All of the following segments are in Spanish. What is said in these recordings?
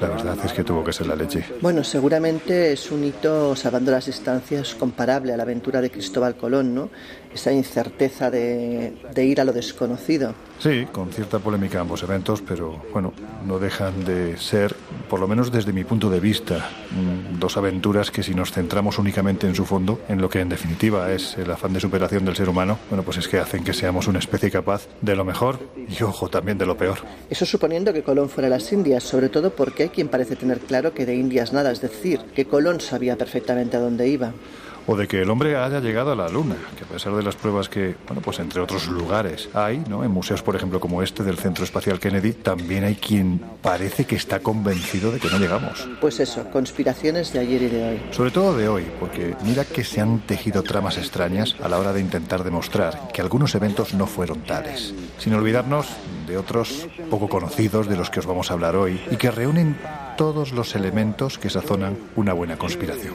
La verdad es que tuvo que ser la leche. Bueno, seguramente es un hito, salvando las distancias, comparable a la aventura de Cristóbal Colón, ¿no? Esa incerteza de, de ir a lo desconocido. Sí, con cierta polémica ambos eventos, pero bueno, no dejan de ser, por lo menos desde mi punto de vista, mm, dos aventuras que si nos centramos únicamente en su fondo, en lo que en definitiva es el afán de superación del ser humano, bueno, pues es que hacen que seamos una especie capaz de lo mejor y ojo también de lo peor. Eso suponiendo que Colón fuera a las Indias, sobre todo porque hay quien parece tener claro que de Indias nada, es decir, que Colón sabía perfectamente a dónde iba o de que el hombre haya llegado a la Luna, que a pesar de las pruebas que, bueno, pues entre otros lugares hay, ¿no? En museos, por ejemplo, como este del Centro Espacial Kennedy, también hay quien parece que está convencido de que no llegamos. Pues eso, conspiraciones de ayer y de hoy. Sobre todo de hoy, porque mira que se han tejido tramas extrañas a la hora de intentar demostrar que algunos eventos no fueron tales, sin olvidarnos de otros poco conocidos de los que os vamos a hablar hoy y que reúnen todos los elementos que sazonan una buena conspiración.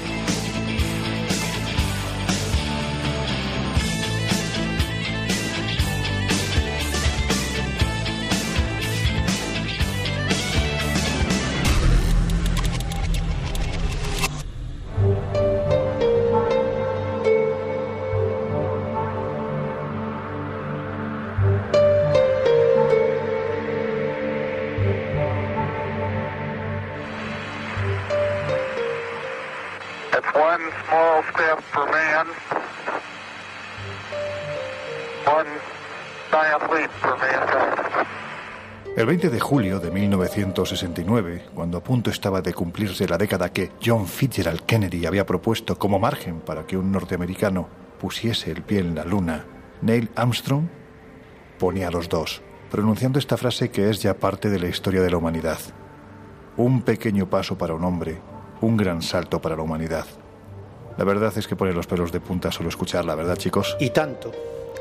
El 20 de julio de 1969, cuando a punto estaba de cumplirse la década que John Fitzgerald Kennedy había propuesto como margen para que un norteamericano pusiese el pie en la luna, Neil Armstrong ponía a los dos, pronunciando esta frase que es ya parte de la historia de la humanidad. Un pequeño paso para un hombre, un gran salto para la humanidad. La verdad es que pone los pelos de punta solo escucharla, ¿verdad, chicos? Y tanto.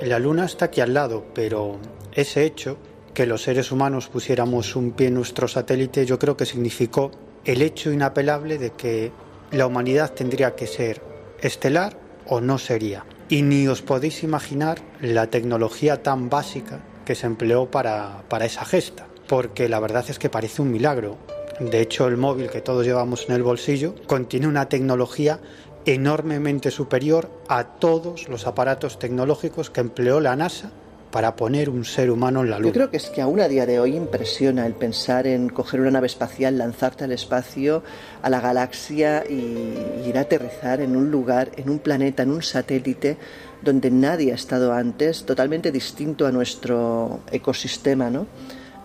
La luna está aquí al lado, pero ese hecho, que los seres humanos pusiéramos un pie en nuestro satélite, yo creo que significó el hecho inapelable de que la humanidad tendría que ser estelar o no sería. Y ni os podéis imaginar la tecnología tan básica que se empleó para, para esa gesta, porque la verdad es que parece un milagro. De hecho, el móvil que todos llevamos en el bolsillo contiene una tecnología enormemente superior a todos los aparatos tecnológicos que empleó la NASA para poner un ser humano en la Luna. Yo creo que es que aún a día de hoy impresiona el pensar en coger una nave espacial, lanzarte al espacio, a la galaxia y ir a aterrizar en un lugar, en un planeta, en un satélite donde nadie ha estado antes, totalmente distinto a nuestro ecosistema, ¿no?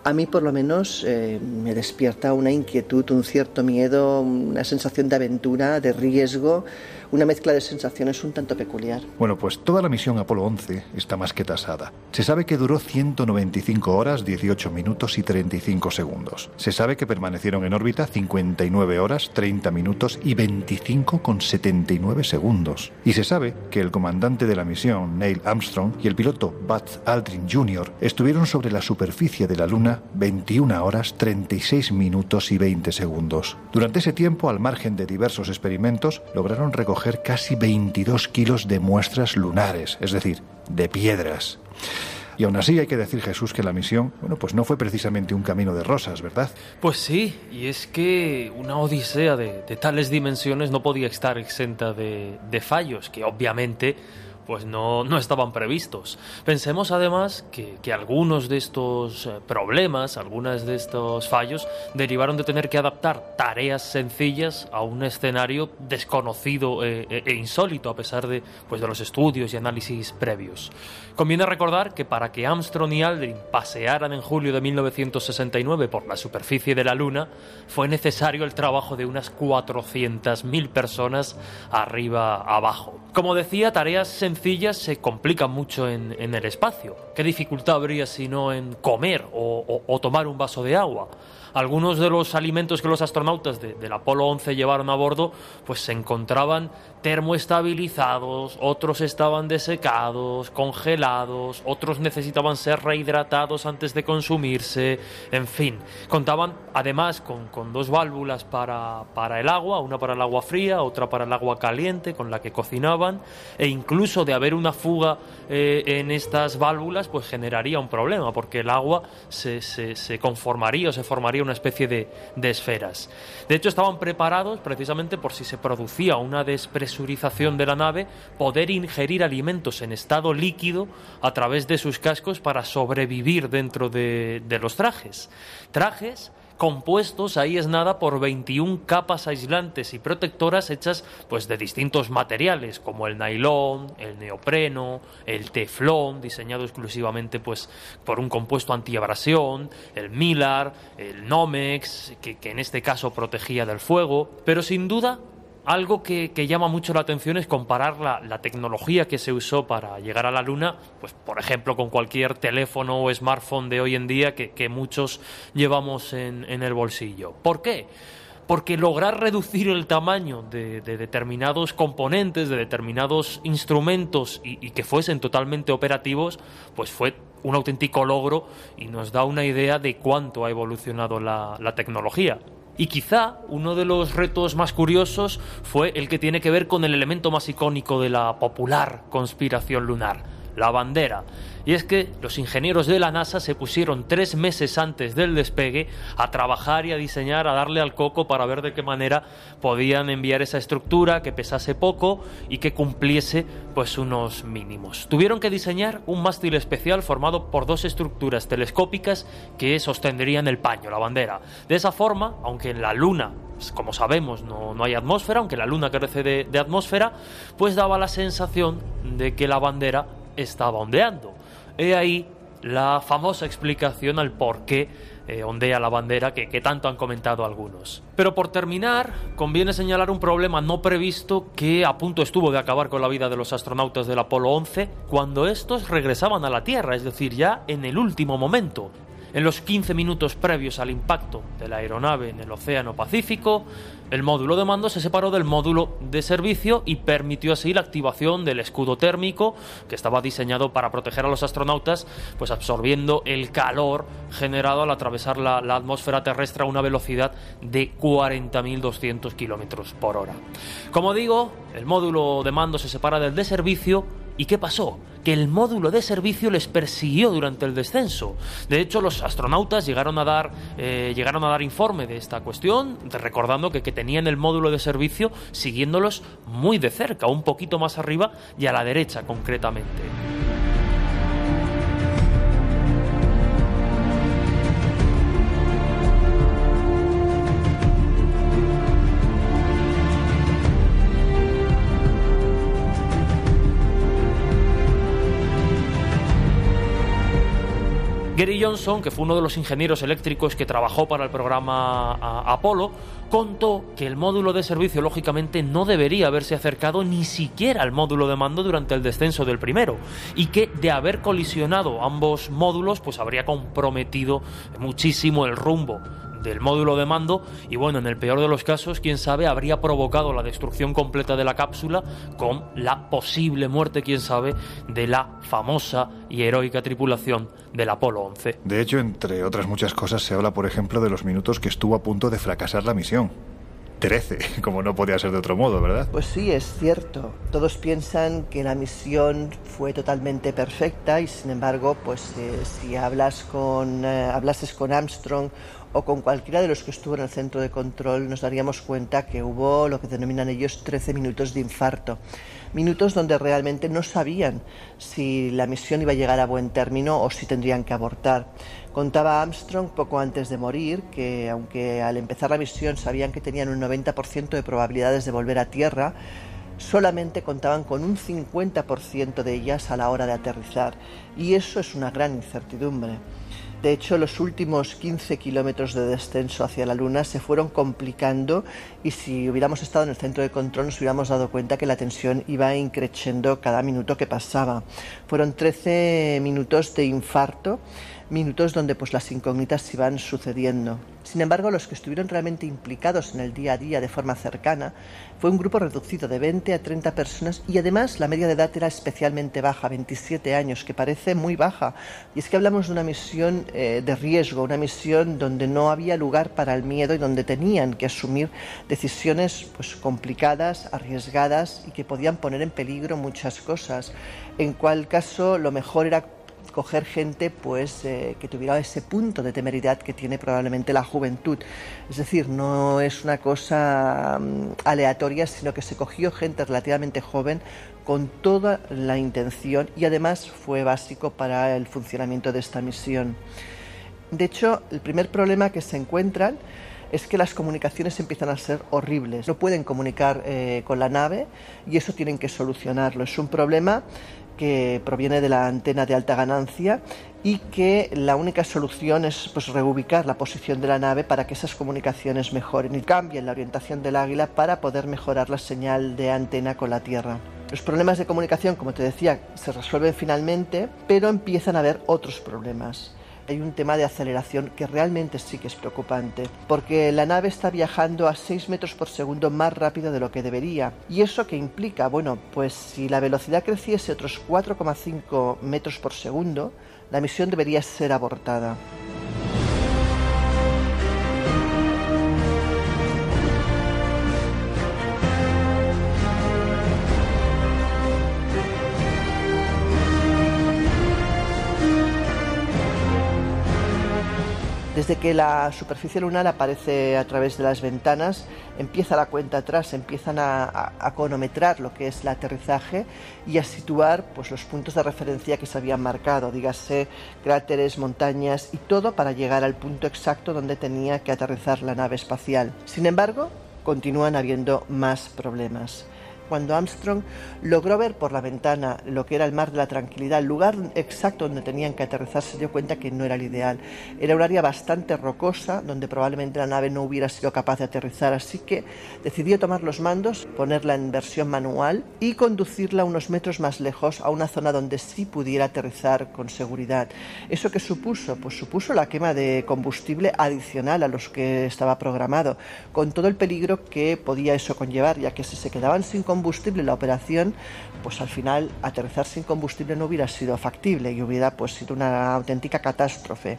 A mí por lo menos eh, me despierta una inquietud, un cierto miedo, una sensación de aventura, de riesgo, una mezcla de sensaciones un tanto peculiar. Bueno, pues toda la misión Apolo 11 está más que tasada. Se sabe que duró 195 horas, 18 minutos y 35 segundos. Se sabe que permanecieron en órbita 59 horas, 30 minutos y 25 con 79 segundos. Y se sabe que el comandante de la misión, Neil Armstrong, y el piloto Buzz Aldrin Jr. estuvieron sobre la superficie de la Luna 21 horas, 36 minutos y 20 segundos. Durante ese tiempo, al margen de diversos experimentos, lograron recoger casi 22 kilos de muestras lunares, es decir, de piedras. Y aún así hay que decir, Jesús, que la misión, bueno, pues no fue precisamente un camino de rosas, ¿verdad? Pues sí, y es que una odisea de, tales dimensiones no podía estar exenta de, de fallos, que obviamente pues no, no estaban previstos. Pensemos además que, que algunos de estos eh, problemas, algunos de estos fallos, derivaron de tener que adaptar tareas sencillas a un escenario desconocido e, e, e insólito, a pesar de, pues, de los estudios y análisis previos. Conviene recordar que para que Armstrong y Aldrin pasearan en julio de 1969 por la superficie de la Luna, fue necesario el trabajo de unas 400.000 personas arriba abajo. Como decía, tareas sencillas se complican mucho en, el espacio. ¿Qué dificultad habría si no en comer o tomar un vaso de agua? Algunos de los alimentos que los astronautas del Apolo 11 llevaron a bordo, pues se encontraban termoestabilizados, otros estaban desecados, congelados, otros necesitaban ser rehidratados antes de consumirse, en fin. Contaban además con, dos válvulas para, para, el agua, una para el agua fría, otra para el agua caliente con la que cocinaban, e incluso de haber una fuga eh, en estas válvulas, pues generaría un problema, porque el agua se, se, conformaría o se formaría una especie de, de esferas. De hecho, estaban preparados precisamente por si se producía una despresurización de la nave, poder ingerir alimentos en estado líquido a través de sus cascos para sobrevivir dentro de, de los trajes. Trajes compuestos, ahí es nada, por 21 capas aislantes y protectoras hechas pues de distintos materiales, como el nailón, el neopreno, el teflón, diseñado exclusivamente pues por un compuesto antiabrasión, el Milar, el Nomex, que en este caso protegía del fuego, pero sin duda algo que, llama mucho la atención es comparar la, tecnología que se usó para llegar a la Luna, pues por ejemplo con cualquier teléfono o smartphone de hoy en día que, muchos llevamos en, el bolsillo. ¿Por qué? Porque lograr reducir el tamaño de, determinados componentes, de determinados instrumentos y, que fuesen totalmente operativos, pues fue un auténtico logro y nos da una idea de cuánto ha evolucionado la tecnología. Y quizá uno de los retos más curiosos fue el que tiene que ver con el elemento más icónico de la popular conspiración lunar, la bandera. Y es que los ingenieros de la NASA se pusieron tres meses antes del despegue a trabajar y a diseñar, a darle al coco para ver de qué manera podían enviar esa estructura que pesase poco y que cumpliese pues unos mínimos. Tuvieron que diseñar un mástil especial formado por dos estructuras telescópicas que sostendrían el paño, la bandera. De esa forma, aunque en la Luna pues, como sabemos, no, hay atmósfera, aunque la Luna carece de, de, atmósfera, pues daba la sensación de que la bandera estaba ondeando. He ahí la famosa explicación al por qué eh, ondea la bandera que, que, tanto han comentado algunos. Pero por terminar, conviene señalar un problema no previsto que a punto estuvo de acabar con la vida de los astronautas del Apolo 11 cuando estos regresaban a la Tierra, es decir, ya en el último momento. En los 15 minutos previos al impacto de la aeronave en el Océano Pacífico, el módulo de mando se separó del módulo de servicio y permitió así la activación del escudo térmico que estaba diseñado para proteger a los astronautas, pues absorbiendo el calor generado al atravesar la, atmósfera terrestre a una velocidad de 40.200 kilómetros por hora. Como digo, el módulo de mando se separa del de servicio ¿Y qué pasó? Que el módulo de servicio les persiguió durante el descenso. De hecho, los astronautas llegaron a dar, eh, llegaron a dar informe de esta cuestión, recordando que, que tenían el módulo de servicio siguiéndolos muy de cerca, un poquito más arriba y a la derecha concretamente. Gary Johnson, que fue uno de los ingenieros eléctricos que trabajó para el programa Apolo, contó que el módulo de servicio lógicamente no debería haberse acercado ni siquiera al módulo de mando durante el descenso del primero y que de haber colisionado ambos módulos pues habría comprometido muchísimo el rumbo del módulo de mando y bueno, en el peor de los casos, quién sabe, habría provocado la destrucción completa de la cápsula con la posible muerte, quién sabe, de la famosa y heroica tripulación del Apolo 11. De hecho, entre otras muchas cosas, se habla, por ejemplo, de los minutos que estuvo a punto de fracasar la misión. 13, como no podía ser de otro modo, ¿verdad? Pues sí, es cierto. Todos piensan que la misión fue totalmente perfecta y sin embargo, pues eh, si hablas con, eh, hablases con Armstrong o con cualquiera de los que estuvo en el centro de control nos daríamos cuenta que hubo lo que denominan ellos 13 minutos de infarto. Minutos donde realmente no sabían si la misión iba a llegar a buen término o si tendrían que abortar. Contaba Armstrong poco antes de morir que aunque al empezar la misión sabían que tenían un 90% de probabilidades de volver a Tierra, solamente contaban con un 50% de ellas a la hora de aterrizar. Y eso es una gran incertidumbre. De hecho, los últimos 15 kilómetros de descenso hacia la Luna se fueron complicando y si hubiéramos estado en el centro de control nos hubiéramos dado cuenta que la tensión iba increciendo cada minuto que pasaba. Fueron 13 minutos de infarto minutos donde pues las incógnitas iban sucediendo. Sin embargo, los que estuvieron realmente implicados en el día a día de forma cercana fue un grupo reducido de 20 a 30 personas y además la media de edad era especialmente baja, 27 años, que parece muy baja. Y es que hablamos de una misión eh, de riesgo, una misión donde no había lugar para el miedo y donde tenían que asumir decisiones pues, complicadas, arriesgadas y que podían poner en peligro muchas cosas. En cual caso lo mejor era coger gente pues eh, que tuviera ese punto de temeridad que tiene probablemente la juventud. Es decir, no es una cosa mm, aleatoria, sino que se cogió gente relativamente joven con toda la intención y además fue básico para el funcionamiento de esta misión. De hecho, el primer problema que se encuentran es que las comunicaciones empiezan a ser horribles. No pueden comunicar eh, con la nave y eso tienen que solucionarlo. Es un problema que proviene de la antena de alta ganancia y que la única solución es pues, reubicar la posición de la nave para que esas comunicaciones mejoren y cambien la orientación del águila para poder mejorar la señal de antena con la Tierra. Los problemas de comunicación, como te decía, se resuelven finalmente, pero empiezan a haber otros problemas hay un tema de aceleración que realmente sí que es preocupante, porque la nave está viajando a 6 metros por segundo más rápido de lo que debería. ¿Y eso qué implica? Bueno, pues si la velocidad creciese otros 4,5 metros por segundo, la misión debería ser abortada. Desde que la superficie lunar aparece a través de las ventanas, empieza la cuenta atrás, empiezan a, cronometrar lo que es el aterrizaje y a situar pues, los puntos de referencia que se habían marcado, dígase cráteres, montañas y todo para llegar al punto exacto donde tenía que aterrizar la nave espacial. Sin embargo, continúan habiendo más problemas. Cuando Armstrong logró ver por la ventana lo que era el mar de la tranquilidad, el lugar exacto donde tenían que aterrizar, se dio cuenta que no era el ideal. Era un área bastante rocosa donde probablemente la nave no hubiera sido capaz de aterrizar, así que decidió tomar los mandos, ponerla en versión manual y conducirla unos metros más lejos a una zona donde sí pudiera aterrizar con seguridad. ¿Eso qué supuso? Pues supuso la quema de combustible adicional a los que estaba programado, con todo el peligro que podía eso conllevar, ya que si se quedaban sin combustible, combustible la operación, pues al final aterrizar sin combustible no hubiera sido factible y hubiera pues sido una auténtica catástrofe.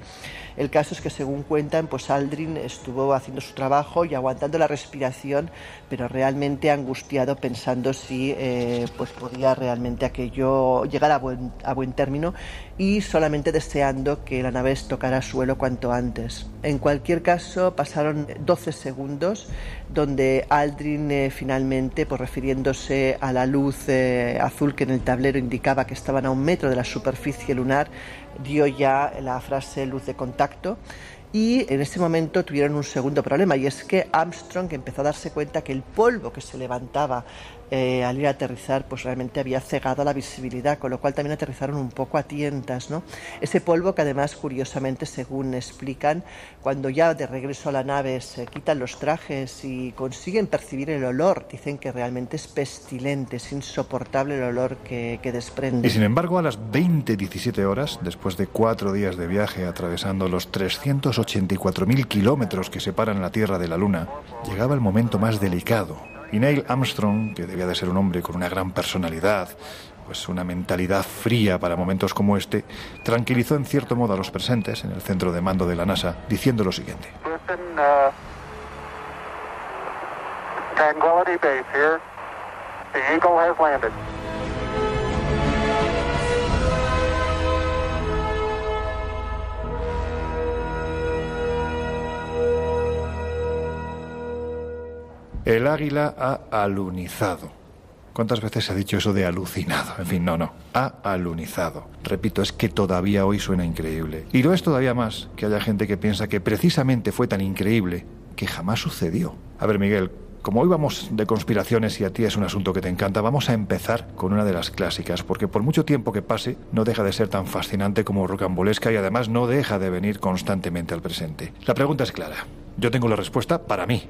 El caso es que según cuentan, pues Aldrin estuvo haciendo su trabajo y aguantando la respiración, pero realmente angustiado pensando si eh, pues podía realmente aquello llegar a buen, a buen término y solamente deseando que la nave tocara suelo cuanto antes. En cualquier caso, pasaron 12 segundos donde Aldrin eh, finalmente, pues refiriéndose a la luz eh, azul que en el tablero indicaba que estaban a un metro de la superficie lunar, dio ya la frase luz de contacto y en ese momento tuvieron un segundo problema y es que Armstrong empezó a darse cuenta que el polvo que se levantaba eh, al ir a aterrizar pues realmente había cegado la visibilidad, con lo cual también aterrizaron un poco a tientas. ¿no? Ese polvo que además curiosamente, según explican, cuando ya de regreso a la nave se quitan los trajes y consiguen percibir el olor, dicen que realmente es pestilente, es insoportable el olor que, que desprende. Y sin embargo, a las 20-17 horas, después de cuatro días de viaje atravesando los 384.000 kilómetros que separan la Tierra de la Luna, llegaba el momento más delicado y Neil Armstrong, que debía de ser un hombre con una gran personalidad, pues una mentalidad fría para momentos como este, tranquilizó en cierto modo a los presentes en el centro de mando de la NASA, diciendo lo siguiente. Uh, Base here. El águila ha alunizado. ¿Cuántas veces se ha dicho eso de alucinado? En fin, no, no. Ha alunizado. Repito, es que todavía hoy suena increíble. Y lo es todavía más que haya gente que piensa que precisamente fue tan increíble que jamás sucedió. A ver, Miguel, como hoy vamos de conspiraciones y a ti es un asunto que te encanta, vamos a empezar con una de las clásicas, porque por mucho tiempo que pase, no deja de ser tan fascinante como rocambolesca y además no deja de venir constantemente al presente. La pregunta es clara. Yo tengo la respuesta para mí,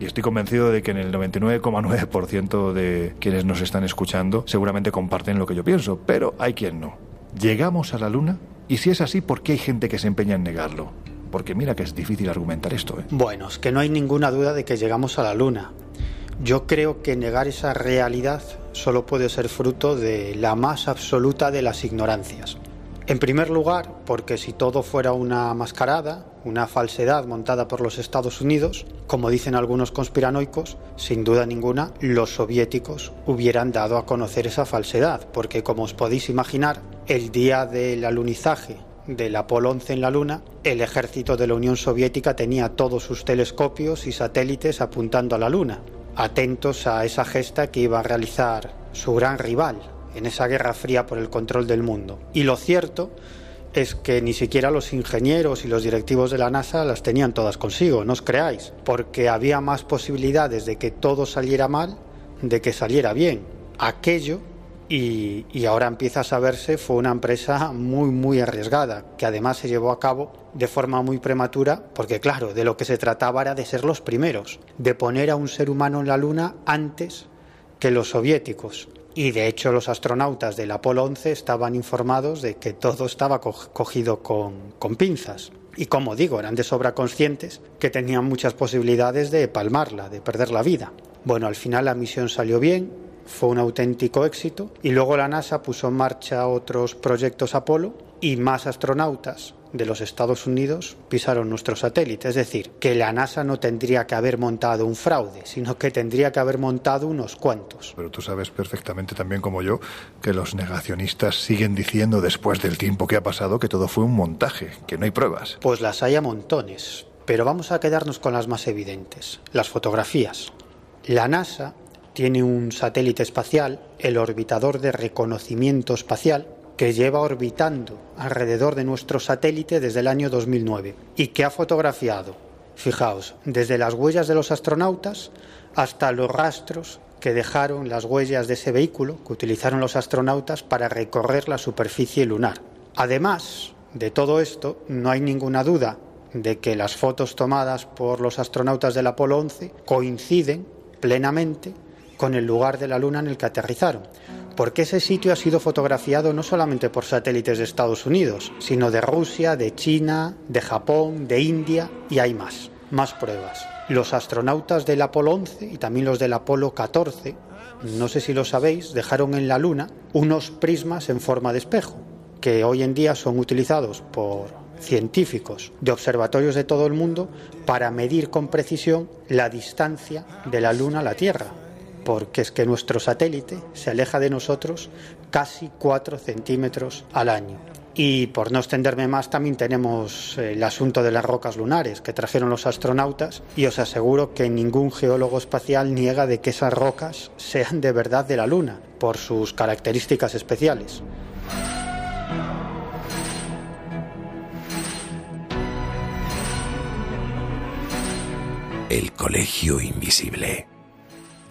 y estoy convencido de que en el 99,9% de quienes nos están escuchando seguramente comparten lo que yo pienso, pero hay quien no. ¿Llegamos a la Luna? Y si es así, ¿por qué hay gente que se empeña en negarlo? Porque mira que es difícil argumentar esto. ¿eh? Bueno, es que no hay ninguna duda de que llegamos a la Luna. Yo creo que negar esa realidad solo puede ser fruto de la más absoluta de las ignorancias. En primer lugar, porque si todo fuera una mascarada, una falsedad montada por los Estados Unidos, como dicen algunos conspiranoicos, sin duda ninguna, los soviéticos hubieran dado a conocer esa falsedad, porque como os podéis imaginar, el día del alunizaje del Apolo 11 en la Luna, el ejército de la Unión Soviética tenía todos sus telescopios y satélites apuntando a la Luna, atentos a esa gesta que iba a realizar su gran rival, en esa guerra fría por el control del mundo. Y lo cierto es que ni siquiera los ingenieros y los directivos de la NASA las tenían todas consigo, no os creáis, porque había más posibilidades de que todo saliera mal de que saliera bien. Aquello, y, y, ahora empieza a saberse, fue una empresa muy, muy arriesgada, que además se llevó a cabo de forma muy prematura, porque claro, de lo que se trataba era de ser los primeros, de poner a un ser humano en la Luna antes que los soviéticos. Y de hecho los astronautas del Apolo 11 estaban informados de que todo estaba cogido con, con pinzas. Y como digo, eran de sobra conscientes que tenían muchas posibilidades de palmarla, de perder la vida. Bueno, al final la misión salió bien, fue un auténtico éxito y luego la NASA puso en marcha otros proyectos Apolo y más astronautas de los Estados Unidos pisaron nuestro satélite. Es decir, que la NASA no tendría que haber montado un fraude, sino que tendría que haber montado unos cuantos. Pero tú sabes perfectamente también como yo que los negacionistas siguen diciendo después del tiempo que ha pasado que todo fue un montaje, que no hay pruebas. Pues las hay a montones. Pero vamos a quedarnos con las más evidentes, las fotografías. La NASA tiene un satélite espacial, el orbitador de reconocimiento espacial, que lleva orbitando alrededor de nuestro satélite desde el año 2009 y que ha fotografiado, fijaos, desde las huellas de los astronautas hasta los rastros que dejaron las huellas de ese vehículo que utilizaron los astronautas para recorrer la superficie lunar. Además de todo esto, no hay ninguna duda de que las fotos tomadas por los astronautas del Apolo 11 coinciden plenamente con el lugar de la Luna en el que aterrizaron porque ese sitio ha sido fotografiado no solamente por satélites de Estados Unidos, sino de Rusia, de China, de Japón, de India y hay más, más pruebas. Los astronautas del Apolo 11 y también los del Apolo 14, no sé si lo sabéis, dejaron en la Luna unos prismas en forma de espejo, que hoy en día son utilizados por científicos de observatorios de todo el mundo para medir con precisión la distancia de la Luna a la Tierra porque es que nuestro satélite se aleja de nosotros casi 4 centímetros al año. Y por no extenderme más, también tenemos el asunto de las rocas lunares que trajeron los astronautas y os aseguro que ningún geólogo espacial niega de que esas rocas sean de verdad de la Luna, por sus características especiales. El Colegio Invisible.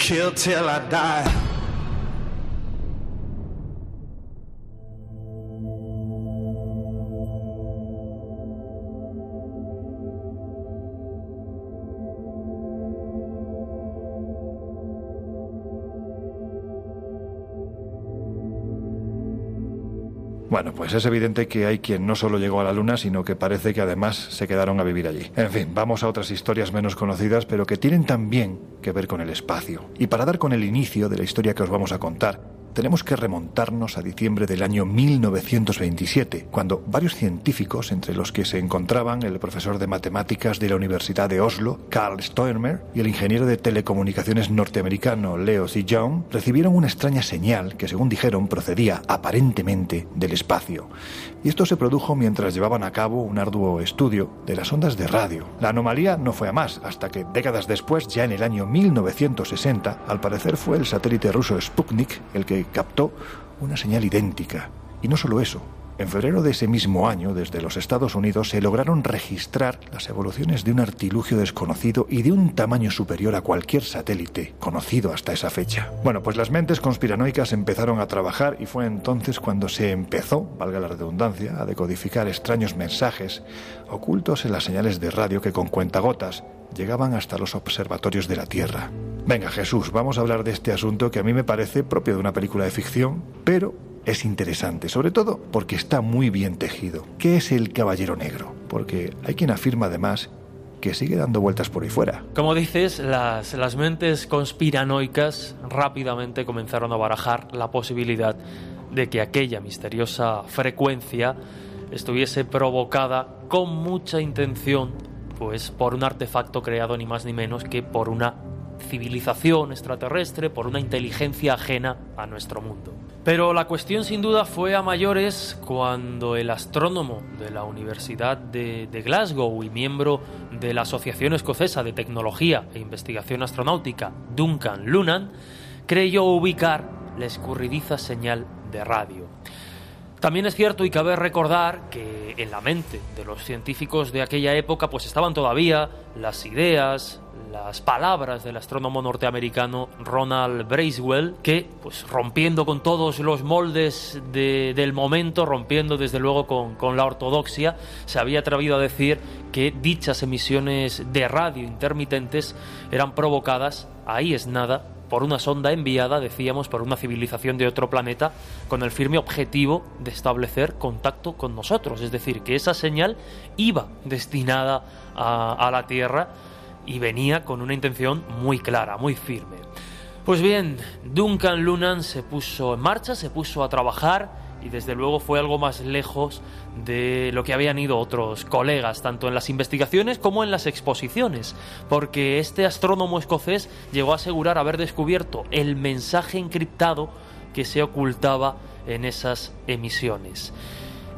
kill till I die. Bueno, pues es evidente que hay quien no solo llegó a la Luna, sino que parece que además se quedaron a vivir allí. En fin, vamos a otras historias menos conocidas, pero que tienen también que ver con el espacio. Y para dar con el inicio de la historia que os vamos a contar, tenemos que remontarnos a diciembre del año 1927, cuando varios científicos, entre los que se encontraban el profesor de matemáticas de la Universidad de Oslo, Carl Stoermer, y el ingeniero de telecomunicaciones norteamericano Leo C. Young, recibieron una extraña señal que, según dijeron, procedía aparentemente del espacio. Y esto se produjo mientras llevaban a cabo un arduo estudio de las ondas de radio. La anomalía no fue a más, hasta que décadas después, ya en el año 1960, al parecer fue el satélite ruso Sputnik el que captó una señal idéntica. Y no solo eso, en febrero de ese mismo año, desde los Estados Unidos, se lograron registrar las evoluciones de un artilugio desconocido y de un tamaño superior a cualquier satélite conocido hasta esa fecha. Bueno, pues las mentes conspiranoicas empezaron a trabajar y fue entonces cuando se empezó, valga la redundancia, a decodificar extraños mensajes ocultos en las señales de radio que con cuentagotas llegaban hasta los observatorios de la Tierra. Venga Jesús, vamos a hablar de este asunto que a mí me parece propio de una película de ficción, pero es interesante, sobre todo porque está muy bien tejido. ¿Qué es el Caballero Negro? Porque hay quien afirma además que sigue dando vueltas por ahí fuera. Como dices, las, las mentes conspiranoicas rápidamente comenzaron a barajar la posibilidad de que aquella misteriosa frecuencia estuviese provocada con mucha intención, pues por un artefacto creado ni más ni menos que por una civilización extraterrestre, por una inteligencia ajena a nuestro mundo. Pero la cuestión sin duda fue a mayores cuando el astrónomo de la Universidad de, Glasgow y miembro de la Asociación Escocesa de Tecnología e Investigación Astronáutica, Duncan Lunan, creyó ubicar la escurridiza señal de radio. También es cierto y cabe recordar que en la mente de los científicos de aquella época pues estaban todavía las ideas, las palabras del astrónomo norteamericano Ronald Bracewell, que, pues rompiendo con todos los moldes de, del momento, rompiendo desde luego con, con la ortodoxia, se había atrevido a decir que dichas emisiones de radio intermitentes eran provocadas, ahí es nada, por una sonda enviada, decíamos, por una civilización de otro planeta, con el firme objetivo de establecer contacto con nosotros. Es decir, que esa señal iba destinada a, a la Tierra y venía con una intención muy clara, muy firme. Pues bien, Duncan Lunan se puso en marcha, se puso a trabajar y desde luego fue algo más lejos de lo que habían ido otros colegas, tanto en las investigaciones como en las exposiciones, porque este astrónomo escocés llegó a asegurar haber descubierto el mensaje encriptado que se ocultaba en esas emisiones.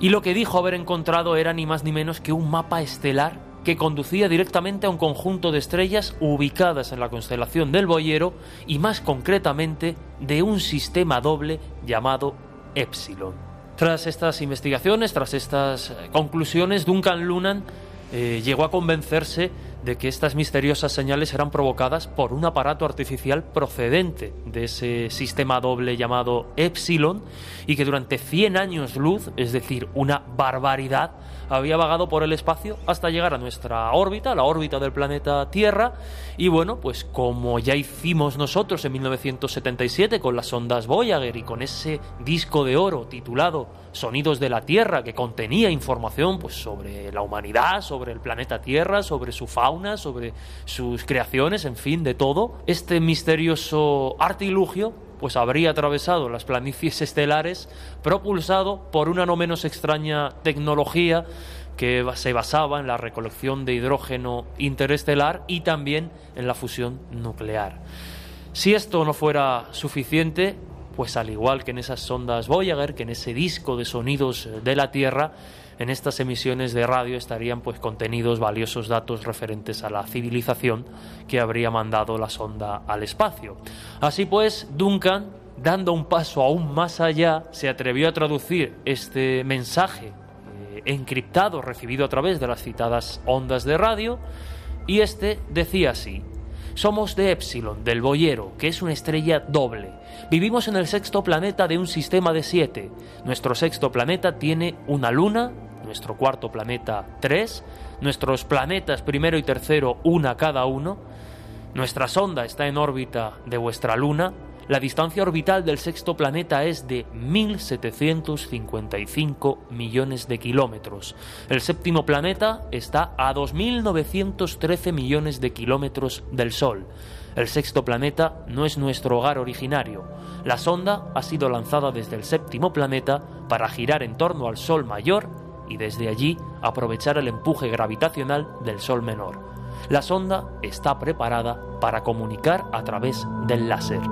Y lo que dijo haber encontrado era ni más ni menos que un mapa estelar que conducía directamente a un conjunto de estrellas ubicadas en la constelación del Boyero y más concretamente de un sistema doble llamado Epsilon. Tras estas investigaciones, tras estas conclusiones, Duncan Lunan eh, llegó a convencerse de que estas misteriosas señales eran provocadas por un aparato artificial procedente de ese sistema doble llamado Epsilon y que durante 100 años luz, es decir, una barbaridad, había vagado por el espacio hasta llegar a nuestra órbita, la órbita del planeta Tierra, y bueno, pues como ya hicimos nosotros en 1977 con las ondas Voyager y con ese disco de oro titulado Sonidos de la Tierra que contenía información pues sobre la humanidad, sobre el planeta Tierra, sobre su fauna, sobre sus creaciones, en fin, de todo, este misterioso artilugio pues habría atravesado las planicies estelares propulsado por una no menos extraña tecnología que se basaba en la recolección de hidrógeno interestelar y también en la fusión nuclear. Si esto no fuera suficiente, pues al igual que en esas sondas Voyager, que en ese disco de sonidos de la Tierra, en estas emisiones de radio estarían pues contenidos valiosos datos referentes a la civilización que habría mandado la sonda al espacio. Así pues, Duncan, dando un paso aún más allá, se atrevió a traducir este mensaje eh, encriptado recibido a través de las citadas ondas de radio y este decía así: somos de Epsilon, del Boyero, que es una estrella doble. Vivimos en el sexto planeta de un sistema de siete. Nuestro sexto planeta tiene una luna, nuestro cuarto planeta tres, nuestros planetas primero y tercero una cada uno, nuestra sonda está en órbita de vuestra luna, La distancia orbital del sexto planeta es de 1.755 millones de kilómetros. El séptimo planeta está a 2.913 millones de kilómetros del Sol. El sexto planeta no es nuestro hogar originario. La sonda ha sido lanzada desde el séptimo planeta para girar en torno al Sol mayor y desde allí aprovechar el empuje gravitacional del Sol menor. La sonda está preparada para comunicar a través del láser.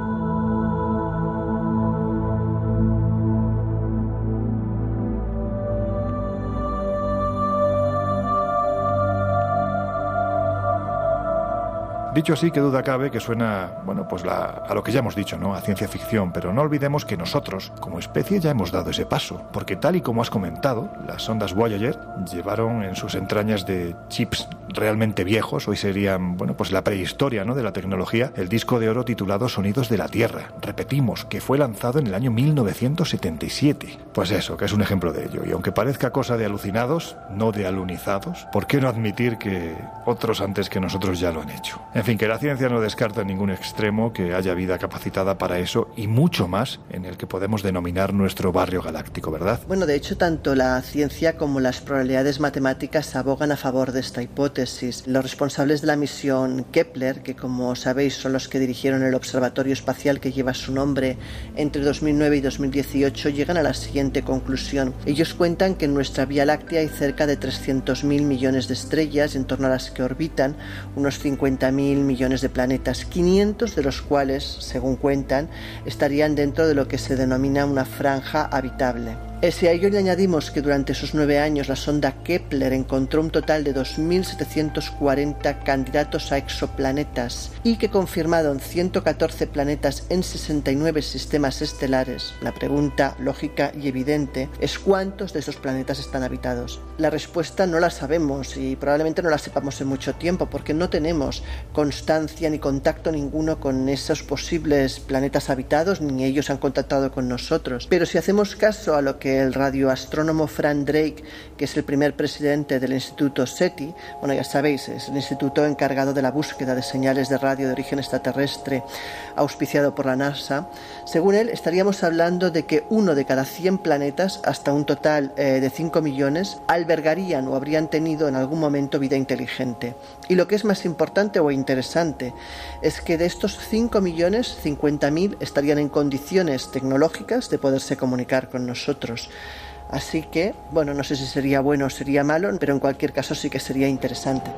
Dicho así, que duda cabe que suena, bueno, pues a lo que ya hemos dicho, ¿no? A ciencia ficción, pero no olvidemos que nosotros, como especie, ya hemos dado ese paso, porque tal y como has comentado, las sondas Voyager llevaron en sus entrañas de chips realmente viejos, hoy serían, bueno, pues la prehistoria, ¿no? De la tecnología, el disco de oro titulado Sonidos de la Tierra. Repetimos, que fue lanzado en el año 1977. Pues eso, que es un ejemplo de ello. Y aunque parezca cosa de alucinados, no de alunizados, ¿por qué no admitir que otros antes que nosotros ya lo han hecho? En fin, que la ciencia no descarta en ningún extremo que haya vida capacitada para eso y mucho más en el que podemos denominar nuestro barrio galáctico, ¿verdad? Bueno, de hecho, tanto la ciencia como las probabilidades matemáticas abogan a favor de esta hipótesis. Los responsables de la misión Kepler, que como sabéis son los que dirigieron el observatorio espacial que lleva su nombre entre 2009 y 2018, llegan a la siguiente conclusión. Ellos cuentan que en nuestra Vía Láctea hay cerca de 300.000 millones de estrellas en torno a las que orbitan, unos 50.000 millones de planetas, 500 de los cuales, según cuentan, estarían dentro de lo que se denomina una franja habitable. Eh, si a ello le añadimos que durante esos nueve años la sonda Kepler encontró un total de 2.740 candidatos a exoplanetas y que confirmaron 114 planetas en 69 sistemas estelares, la pregunta lógica y evidente es cuántos de esos planetas están habitados. La respuesta no la sabemos y probablemente no la sepamos en mucho tiempo porque no tenemos constancia ni contacto ninguno con esos posibles planetas habitados ni ellos han contactado con nosotros. Pero si hacemos caso a lo que el radioastrónomo Frank Drake, que es el primer presidente del Instituto SETI, bueno, ya sabéis, es el instituto encargado de la búsqueda de señales de radio de origen extraterrestre, auspiciado por la NASA, según él, estaríamos hablando de que uno de cada 100 planetas, hasta un total eh, de 5 millones, albergarían o habrían tenido en algún momento vida inteligente. Y lo que es más importante o interesante es que de estos 5 millones, 50.000 estarían en condiciones tecnológicas de poderse comunicar con nosotros. Así que, bueno, no sé si sería bueno o sería malo, pero en cualquier caso sí que sería interesante.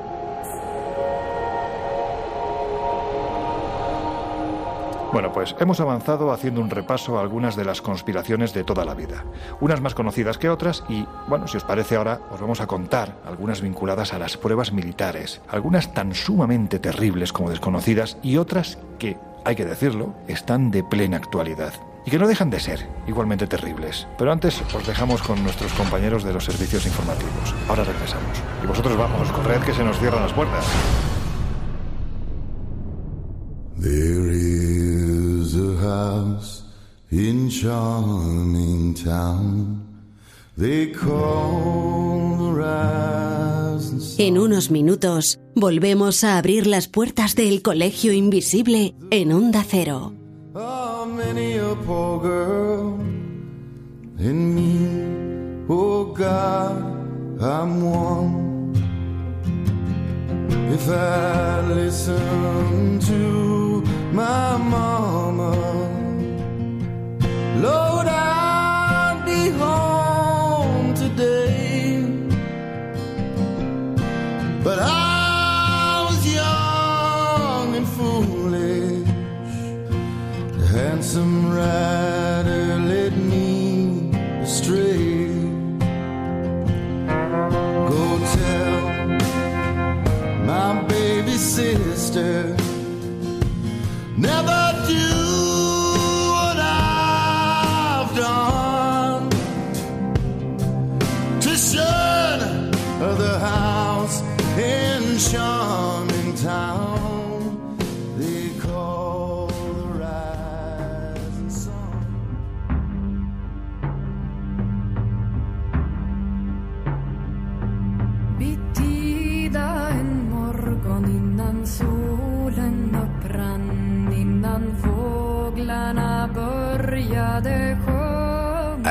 Bueno, pues hemos avanzado haciendo un repaso a algunas de las conspiraciones de toda la vida, unas más conocidas que otras y, bueno, si os parece ahora, os vamos a contar algunas vinculadas a las pruebas militares, algunas tan sumamente terribles como desconocidas y otras que, hay que decirlo, están de plena actualidad y que no dejan de ser igualmente terribles. Pero antes os dejamos con nuestros compañeros de los servicios informativos. Ahora regresamos. Y vosotros vamos, corred que se nos cierran las puertas. There is a house in charming town. They call the en unos minutos volvemos a abrir las puertas del colegio invisible en Onda Cero. Oh, many a poor girl and me. Oh God, I'm one. If I listen to my mama, Lord, I'd be home today. But I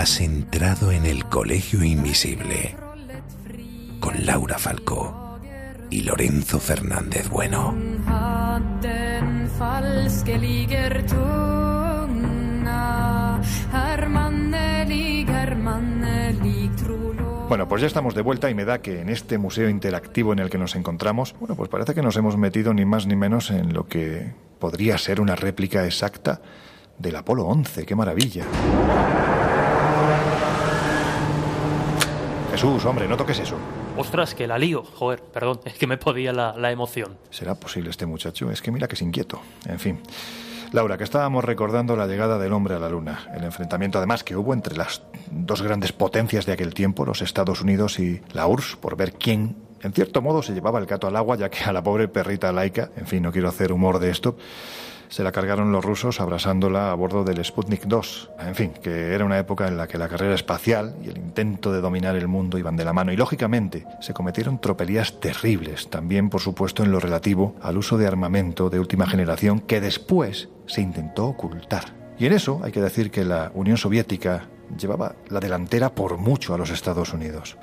Has entrado en el Colegio Invisible con Laura Falcó y Lorenzo Fernández Bueno. Bueno, pues ya estamos de vuelta y me da que en este museo interactivo en el que nos encontramos, bueno, pues parece que nos hemos metido ni más ni menos en lo que podría ser una réplica exacta del Apolo 11. ¡Qué maravilla! Jesús, hombre, no toques eso. Ostras, que la lío. Joder, perdón, es que me podía la, la emoción. ¿Será posible este muchacho? Es que mira que es inquieto. En fin. Laura, que estábamos recordando la llegada del hombre a la Luna, el enfrentamiento además que hubo entre las dos grandes potencias de aquel tiempo, los Estados Unidos y la URSS, por ver quién, en cierto modo, se llevaba el gato al agua, ya que a la pobre perrita laica, en fin, no quiero hacer humor de esto, se la cargaron los rusos abrasándola a bordo del Sputnik 2. En fin, que era una época en la que la carrera espacial y el intento de dominar el mundo iban de la mano y lógicamente se cometieron tropelías terribles, también por supuesto en lo relativo al uso de armamento de última generación que después se intentó ocultar. Y en eso hay que decir que la Unión Soviética llevaba la delantera por mucho a los Estados Unidos.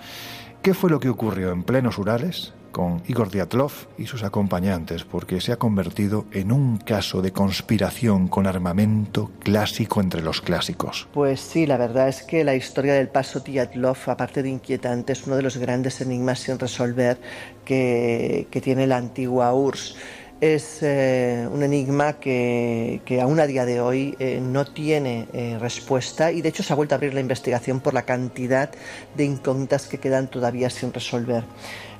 ¿Qué fue lo que ocurrió en plenos Urales con Igor Diatlov y sus acompañantes? Porque se ha convertido en un caso de conspiración con armamento clásico entre los clásicos. Pues sí, la verdad es que la historia del paso Diatlov, aparte de inquietante, es uno de los grandes enigmas sin resolver que, que tiene la antigua URSS es eh, un enigma que, que, aún a día de hoy eh, no tiene eh, respuesta y de hecho se ha vuelto a abrir la investigación por la cantidad de incógnitas que quedan todavía sin resolver.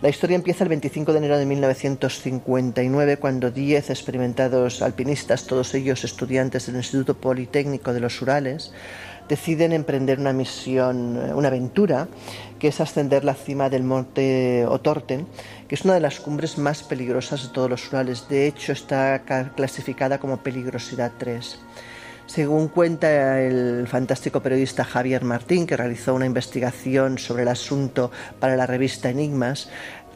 La historia empieza el 25 de enero de 1959 cuando 10 experimentados alpinistas, todos ellos estudiantes del Instituto Politécnico de los Urales, deciden emprender una misión, una aventura, que es ascender la cima del monte Otorten, que es una de las cumbres más peligrosas de todos los Urales. De hecho, está clasificada como peligrosidad 3. Según cuenta el fantástico periodista Javier Martín, que realizó una investigación sobre el asunto para la revista Enigmas,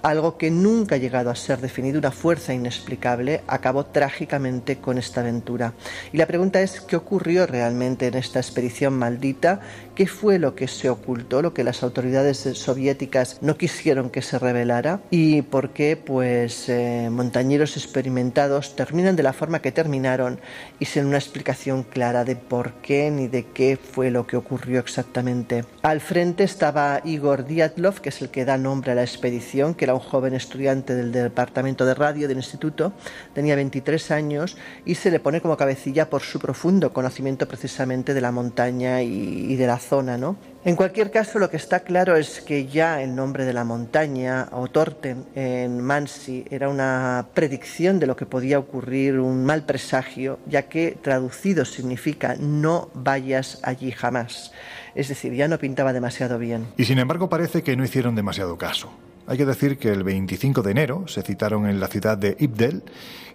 algo que nunca ha llegado a ser definido, una fuerza inexplicable, acabó trágicamente con esta aventura. Y la pregunta es, ¿qué ocurrió realmente en esta expedición maldita? ¿Qué fue lo que se ocultó, lo que las autoridades soviéticas no quisieron que se revelara? ¿Y por qué, pues, eh, montañeros experimentados terminan de la forma que terminaron y sin una explicación clara de por qué ni de qué fue lo que ocurrió exactamente? Al frente estaba Igor Diatlov, que es el que da nombre a la expedición, que era un joven estudiante del departamento de radio del instituto, tenía 23 años y se le pone como cabecilla por su profundo conocimiento precisamente de la montaña y, de la zona, ¿no? En cualquier caso, lo que está claro es que ya el nombre de la montaña, Otorten, en Mansi, era una predicción de lo que podía ocurrir, un mal presagio, ya que traducido significa no vayas allí jamás. Es decir, ya no pintaba demasiado bien. Y sin embargo parece que no hicieron demasiado caso. Hay que decir que el 25 de enero se citaron en la ciudad de Ibdel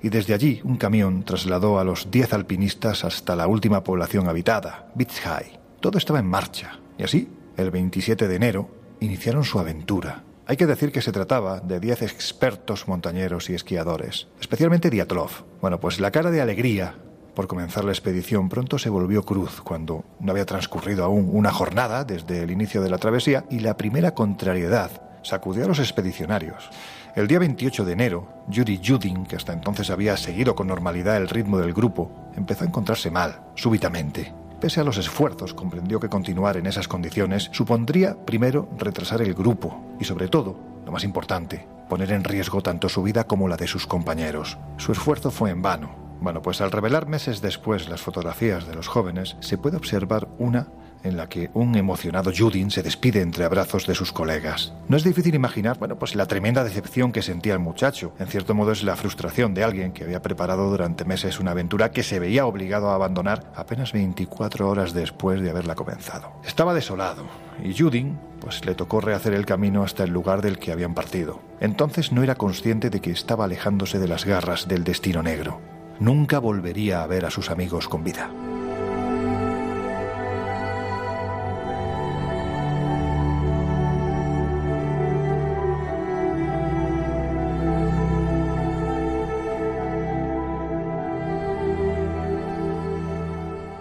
y desde allí un camión trasladó a los 10 alpinistas hasta la última población habitada, Bitshay. Todo estaba en marcha y así, el 27 de enero, iniciaron su aventura. Hay que decir que se trataba de 10 expertos montañeros y esquiadores, especialmente Diatlov. Bueno, pues la cara de alegría por comenzar la expedición pronto se volvió cruz cuando no había transcurrido aún una jornada desde el inicio de la travesía y la primera contrariedad sacudió a los expedicionarios. El día 28 de enero, Yuri Judin, que hasta entonces había seguido con normalidad el ritmo del grupo, empezó a encontrarse mal, súbitamente. Pese a los esfuerzos, comprendió que continuar en esas condiciones supondría, primero, retrasar el grupo y, sobre todo, lo más importante, poner en riesgo tanto su vida como la de sus compañeros. Su esfuerzo fue en vano. Bueno, pues al revelar meses después las fotografías de los jóvenes, se puede observar una en la que un emocionado Judin se despide entre abrazos de sus colegas. No es difícil imaginar, bueno, pues la tremenda decepción que sentía el muchacho. En cierto modo es la frustración de alguien que había preparado durante meses una aventura que se veía obligado a abandonar apenas 24 horas después de haberla comenzado. Estaba desolado y Judin pues le tocó rehacer el camino hasta el lugar del que habían partido. Entonces no era consciente de que estaba alejándose de las garras del destino negro. Nunca volvería a ver a sus amigos con vida.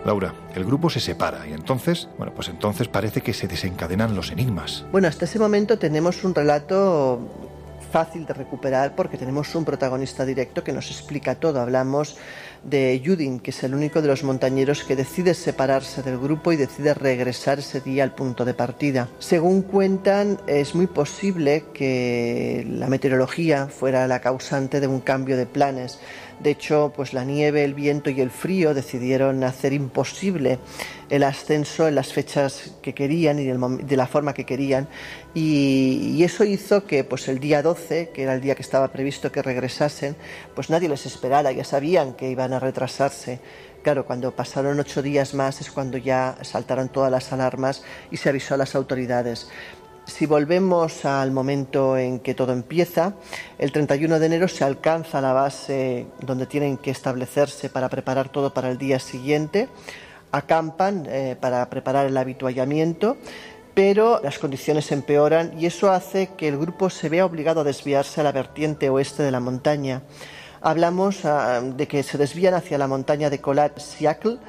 Laura, el grupo se separa y entonces, bueno, pues entonces parece que se desencadenan los enigmas. Bueno, hasta ese momento tenemos un relato fácil de recuperar porque tenemos un protagonista directo que nos explica todo. Hablamos de Judin, que es el único de los montañeros que decide separarse del grupo y decide regresar ese día al punto de partida. Según cuentan, es muy posible que la meteorología fuera la causante de un cambio de planes. De hecho, pues la nieve, el viento y el frío decidieron hacer imposible el ascenso en las fechas que querían y de la forma que querían. Y, eso hizo que pues el día 12, que era el día que estaba previsto que regresasen, pues nadie les esperara, ya sabían que iban a retrasarse. Claro, cuando pasaron ocho días más es cuando ya saltaron todas las alarmas y se avisó a las autoridades. Si volvemos al momento en que todo empieza, el 31 de enero se alcanza la base donde tienen que establecerse para preparar todo para el día siguiente, acampan eh, para preparar el habituallamiento, pero las condiciones empeoran y eso hace que el grupo se vea obligado a desviarse a la vertiente oeste de la montaña. Hablamos ah, de que se desvían hacia la montaña de Colat-Siacle,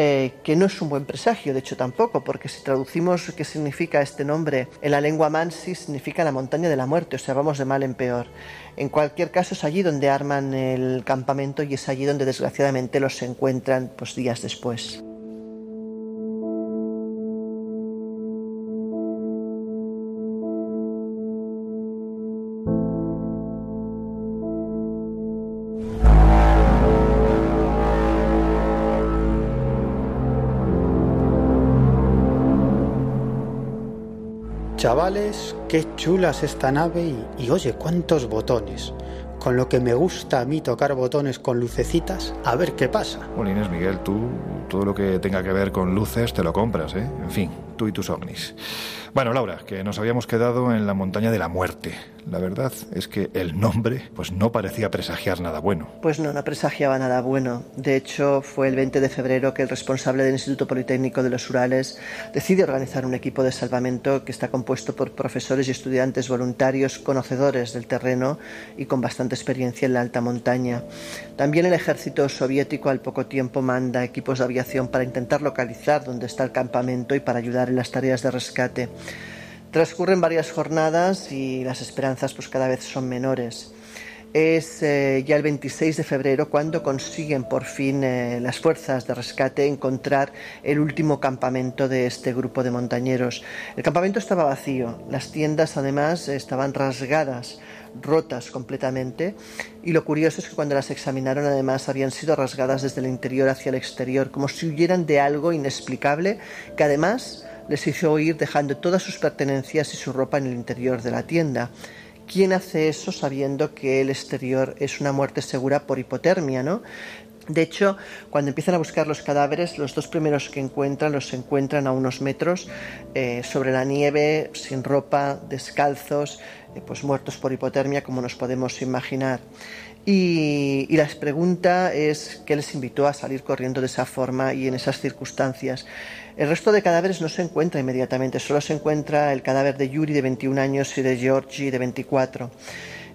eh, que no es un buen presagio, de hecho tampoco, porque si traducimos qué significa este nombre en la lengua mansi, significa la montaña de la muerte, o sea, vamos de mal en peor. En cualquier caso, es allí donde arman el campamento y es allí donde desgraciadamente los encuentran pues, días después. Chavales, qué chula es esta nave y, oye, cuántos botones. Con lo que me gusta a mí tocar botones con lucecitas, a ver qué pasa. Inés Miguel, tú todo lo que tenga que ver con luces te lo compras, ¿eh? En fin, tú y tus ovnis. Bueno, Laura, que nos habíamos quedado en la montaña de la muerte. La verdad es que el nombre pues no parecía presagiar nada bueno. Pues no, no presagiaba nada bueno. De hecho, fue el 20 de febrero que el responsable del Instituto Politécnico de los Urales decide organizar un equipo de salvamento que está compuesto por profesores y estudiantes voluntarios conocedores del terreno y con bastante experiencia en la alta montaña. También el ejército soviético al poco tiempo manda equipos de aviación para intentar localizar dónde está el campamento y para ayudar en las tareas de rescate. Transcurren varias jornadas y las esperanzas pues cada vez son menores. Es eh, ya el 26 de febrero cuando consiguen por fin eh, las fuerzas de rescate encontrar el último campamento de este grupo de montañeros. El campamento estaba vacío, las tiendas además estaban rasgadas, rotas completamente y lo curioso es que cuando las examinaron además habían sido rasgadas desde el interior hacia el exterior, como si huyeran de algo inexplicable que además les hizo huir dejando todas sus pertenencias y su ropa en el interior de la tienda. ¿Quién hace eso sabiendo que el exterior es una muerte segura por hipotermia, no? De hecho, cuando empiezan a buscar los cadáveres, los dos primeros que encuentran los encuentran a unos metros eh, sobre la nieve, sin ropa, descalzos, eh, pues muertos por hipotermia, como nos podemos imaginar. Y, la pregunta es qué les invitó a salir corriendo de esa forma y en esas circunstancias. El resto de cadáveres no se encuentra inmediatamente, solo se encuentra el cadáver de Yuri de 21 años y de Georgi de 24.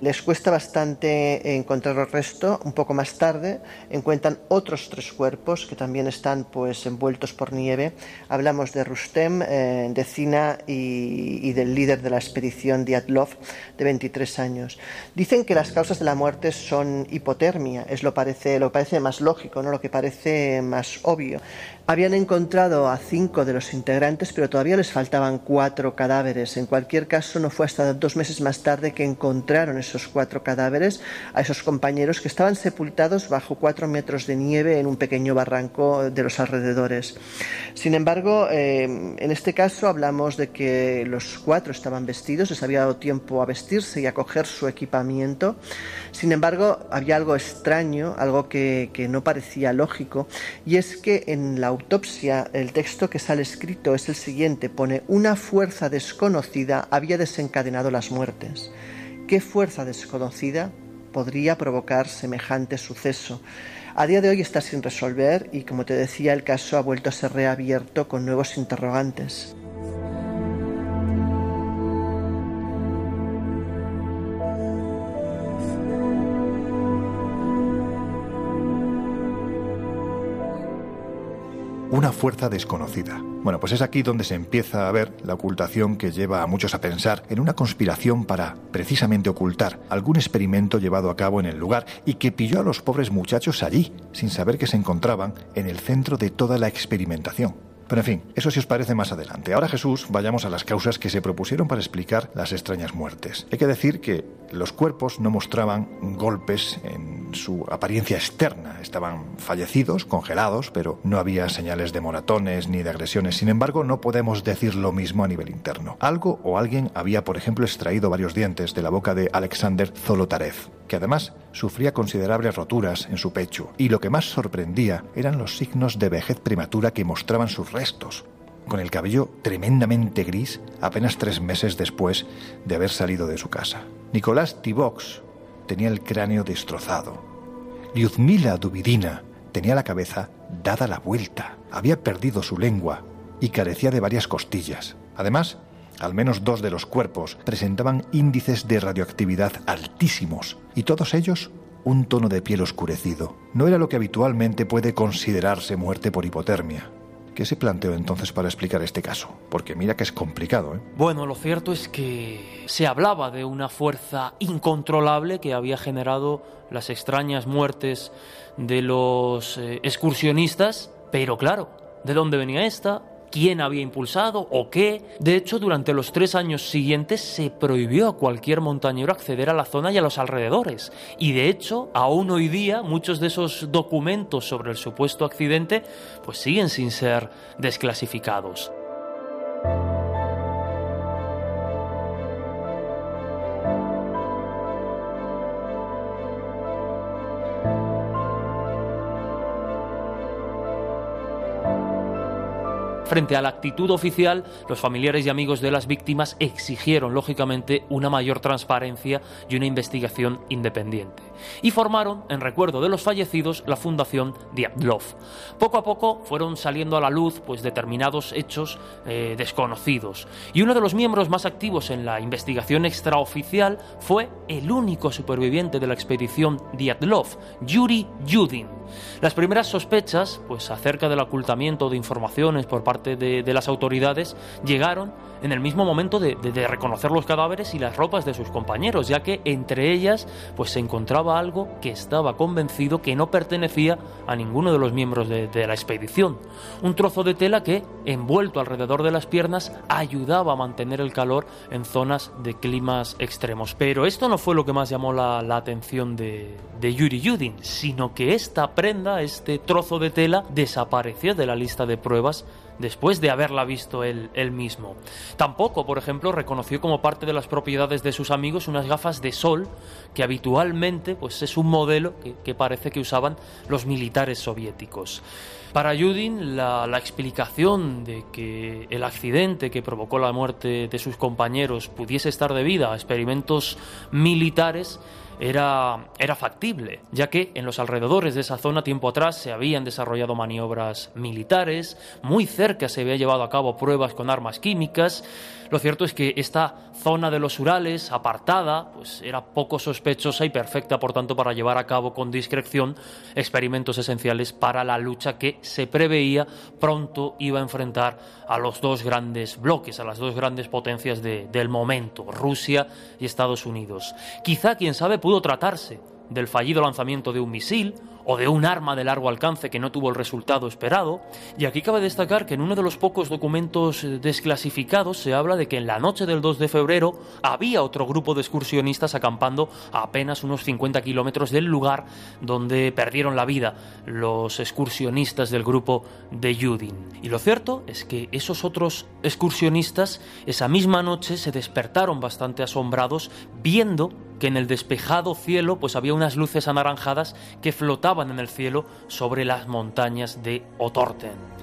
Les cuesta bastante encontrar el resto. Un poco más tarde encuentran otros tres cuerpos que también están pues envueltos por nieve. Hablamos de Rustem, eh, de Zina y, del líder de la expedición Diatlov de 23 años. Dicen que las causas de la muerte son hipotermia. Es lo parece lo parece más lógico, no lo que parece más obvio. Habían encontrado a cinco de los integrantes, pero todavía les faltaban cuatro cadáveres. En cualquier caso, no fue hasta dos meses más tarde que encontraron esos cuatro cadáveres a esos compañeros que estaban sepultados bajo cuatro metros de nieve en un pequeño barranco de los alrededores. Sin embargo, eh, en este caso hablamos de que los cuatro estaban vestidos, les había dado tiempo a vestirse y a coger su equipamiento. Sin embargo, había algo extraño, algo que, no parecía lógico, y es que en la autopsia, el texto que sale escrito es el siguiente, pone, una fuerza desconocida había desencadenado las muertes. ¿Qué fuerza desconocida podría provocar semejante suceso? A día de hoy está sin resolver y, como te decía, el caso ha vuelto a ser reabierto con nuevos interrogantes. Fuerza desconocida. Bueno, pues es aquí donde se empieza a ver la ocultación que lleva a muchos a pensar en una conspiración para precisamente ocultar algún experimento llevado a cabo en el lugar y que pilló a los pobres muchachos allí, sin saber que se encontraban en el centro de toda la experimentación. Pero en fin, eso si os parece más adelante. Ahora Jesús, vayamos a las causas que se propusieron para explicar las extrañas muertes. Hay que decir que los cuerpos no mostraban golpes en su apariencia externa. Estaban fallecidos, congelados, pero no había señales de moratones ni de agresiones. Sin embargo, no podemos decir lo mismo a nivel interno. Algo o alguien había, por ejemplo, extraído varios dientes de la boca de Alexander Zolotarev que además sufría considerables roturas en su pecho, y lo que más sorprendía eran los signos de vejez prematura que mostraban sus restos, con el cabello tremendamente gris apenas tres meses después de haber salido de su casa. Nicolás Tivox tenía el cráneo destrozado. Lyudmila Duvidina tenía la cabeza dada la vuelta, había perdido su lengua y carecía de varias costillas. Además, al menos dos de los cuerpos presentaban índices de radioactividad altísimos y todos ellos un tono de piel oscurecido. No era lo que habitualmente puede considerarse muerte por hipotermia. ¿Qué se planteó entonces para explicar este caso? Porque mira que es complicado, ¿eh? Bueno, lo cierto es que se hablaba de una fuerza incontrolable que había generado las extrañas muertes de los eh, excursionistas, pero claro, ¿de dónde venía esta? Quién había impulsado o qué. De hecho, durante los tres años siguientes se prohibió a cualquier montañero acceder a la zona y a los alrededores. Y de hecho, aún hoy día, muchos de esos documentos sobre el supuesto accidente pues siguen sin ser desclasificados. Frente a la actitud oficial, los familiares y amigos de las víctimas exigieron, lógicamente, una mayor transparencia y una investigación independiente. Y formaron, en recuerdo de los fallecidos, la Fundación Diatlov. Poco a poco fueron saliendo a la luz pues, determinados hechos eh, desconocidos. Y uno de los miembros más activos en la investigación extraoficial fue el único superviviente de la expedición Diatlov, Yuri Yudin. Las primeras sospechas, pues acerca del ocultamiento de informaciones por parte de, las autoridades, llegaron en el mismo momento de, reconocer los cadáveres y las ropas de sus compañeros, ya que entre ellas, pues se encontraba algo que estaba convencido que no pertenecía a ninguno de los miembros de, la expedición. Un trozo de tela que, envuelto alrededor de las piernas, ayudaba a mantener el calor en zonas de climas extremos. Pero esto no fue lo que más llamó la, atención de, de Yuri Yudin, sino que esta prenda, este trozo de tela, desapareció de la lista de pruebas después de haberla visto él, mismo. Tampoco, por ejemplo, reconoció como parte de las propiedades de sus amigos unas gafas de sol que habitualmente pues, es un modelo que, parece que usaban los militares soviéticos. Para Yudin, la, explicación de que el accidente que provocó la muerte de sus compañeros pudiese estar debida a experimentos militares era, era factible, ya que en los alrededores de esa zona tiempo atrás se habían desarrollado maniobras militares, muy cerca se había llevado a cabo pruebas con armas químicas, lo cierto es que esta zona de los Urales, apartada, pues era poco sospechosa y perfecta, por tanto, para llevar a cabo con discreción experimentos esenciales para la lucha que se preveía pronto iba a enfrentar a los dos grandes bloques, a las dos grandes potencias del momento, Rusia y Estados Unidos. Quizá, quién sabe, pudo tratarse del fallido lanzamiento de un misil o de un arma de largo alcance que no tuvo el resultado esperado. Y aquí cabe destacar que en uno de los pocos documentos eh, desclasificados se habla de que en la noche del 2 de febrero había otro grupo de excursionistas acampando a apenas unos 50 kilómetros del lugar donde perdieron la vida los excursionistas del grupo de Yudin. Y lo cierto es que esos otros excursionistas esa misma noche se despertaron bastante asombrados viendo que en el despejado cielo pues había unas luces anaranjadas que flotaban en el cielo sobre las montañas de Otorten.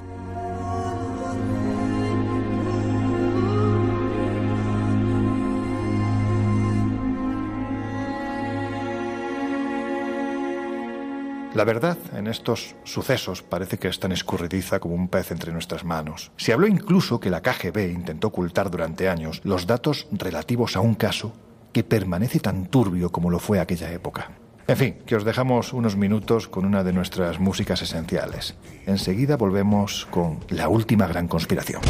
La verdad en estos sucesos parece que es tan escurridiza como un pez entre nuestras manos. Se habló incluso que la KGB intentó ocultar durante años los datos relativos a un caso que permanece tan turbio como lo fue aquella época. En fin, que os dejamos unos minutos con una de nuestras músicas esenciales. Enseguida volvemos con la última gran conspiración.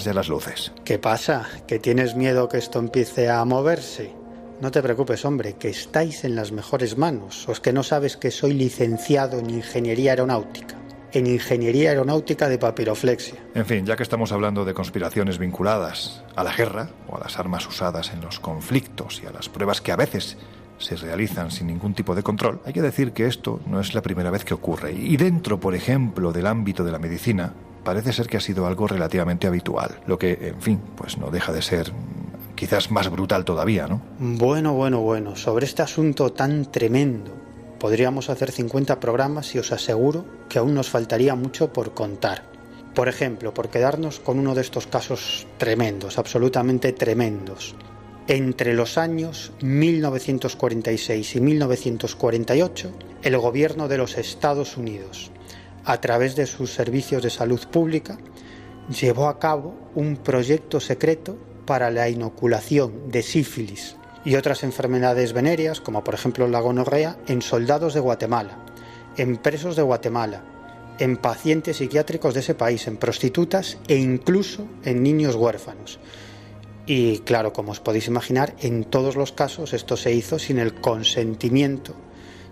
¿Por qué no dejas ya las luces? ¿Qué pasa? ¿Que tienes miedo que esto empiece a moverse? No te preocupes, hombre, que estáis en las mejores manos. O es que no sabes que soy licenciado en Ingeniería Aeronáutica. En Ingeniería Aeronáutica de Papiroflexia. En fin, ya que estamos hablando de conspiraciones vinculadas a la guerra o a las armas usadas en los conflictos y a las pruebas que a veces se realizan sin ningún tipo de control, hay que decir que esto no es la primera vez que ocurre. Y dentro, por ejemplo, del ámbito de la medicina, parece ser que ha sido algo relativamente habitual, lo que, en fin, pues no deja de ser quizás más brutal todavía, ¿no? Bueno, bueno, bueno, sobre este asunto tan tremendo podríamos hacer 50 programas y os aseguro que aún nos faltaría mucho por contar. Por ejemplo, por quedarnos con uno de estos casos tremendos, absolutamente tremendos. Entre los años 1946 y 1948, el gobierno de los Estados Unidos a través de sus servicios de salud pública, llevó a cabo un proyecto secreto para la inoculación de sífilis y otras enfermedades venéreas, como por ejemplo la gonorrea, en soldados de Guatemala, en presos de Guatemala, en pacientes psiquiátricos de ese país, en prostitutas e incluso en niños huérfanos. Y claro, como os podéis imaginar, en todos los casos esto se hizo sin el consentimiento